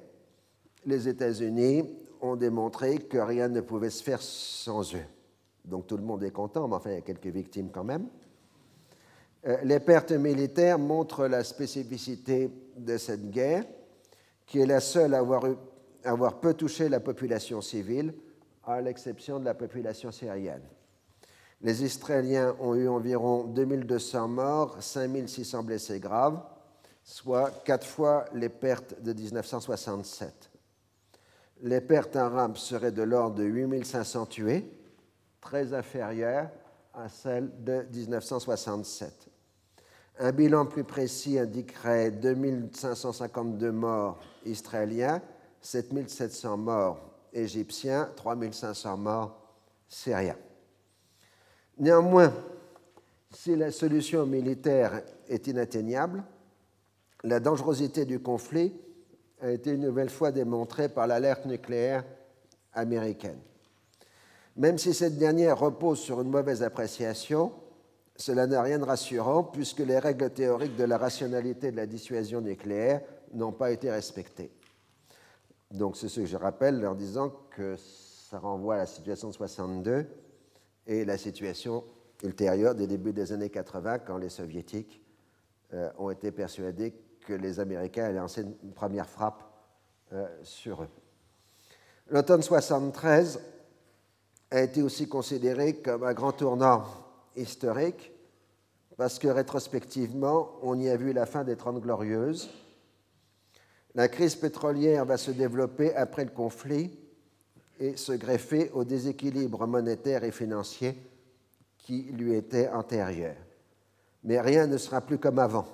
Les États-Unis ont démontré que rien ne pouvait se faire sans eux. Donc tout le monde est content, mais enfin il y a quelques victimes quand même. Euh, les pertes militaires montrent la spécificité de cette guerre, qui est la seule à avoir, avoir peu touché la population civile, à l'exception de la population syrienne. Les Israéliens ont eu environ 2200 morts, 5600 blessés graves, soit quatre fois les pertes de 1967. Les pertes arabes seraient de l'ordre de 8500 tués, très inférieures à celles de 1967. Un bilan plus précis indiquerait 2552 morts israéliens, 7700 morts égyptiens, 3500 morts syriens. Néanmoins, si la solution militaire est inatteignable, la dangerosité du conflit a été une nouvelle fois démontrée par l'alerte nucléaire américaine. Même si cette dernière repose sur une mauvaise appréciation, cela n'a rien de rassurant puisque les règles théoriques de la rationalité de la dissuasion nucléaire n'ont pas été respectées. Donc c'est ce que je rappelle en disant que ça renvoie à la situation de 62 et la situation ultérieure des débuts des années 80 quand les soviétiques euh, ont été persuadés que les Américains allaient lancer une première frappe euh, sur eux. L'automne 73 a été aussi considéré comme un grand tournant historique parce que rétrospectivement, on y a vu la fin des Trente Glorieuses. La crise pétrolière va se développer après le conflit et se greffer au déséquilibre monétaire et financier qui lui était antérieur. Mais rien ne sera plus comme avant.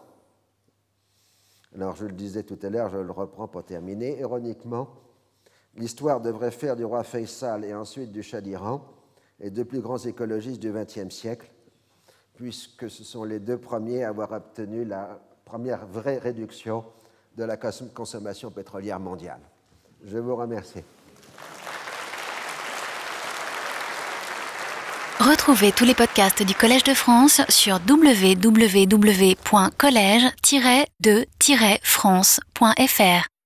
Alors je le disais tout à l'heure, je le reprends pour terminer. Ironiquement, l'histoire devrait faire du roi Faisal et ensuite du Shah d'Iran les deux plus grands écologistes du XXe siècle, puisque ce sont les deux premiers à avoir obtenu la première vraie réduction de la consommation pétrolière mondiale. Je vous remercie. Retrouvez tous les podcasts du Collège de France sur www.collège-de-france.fr.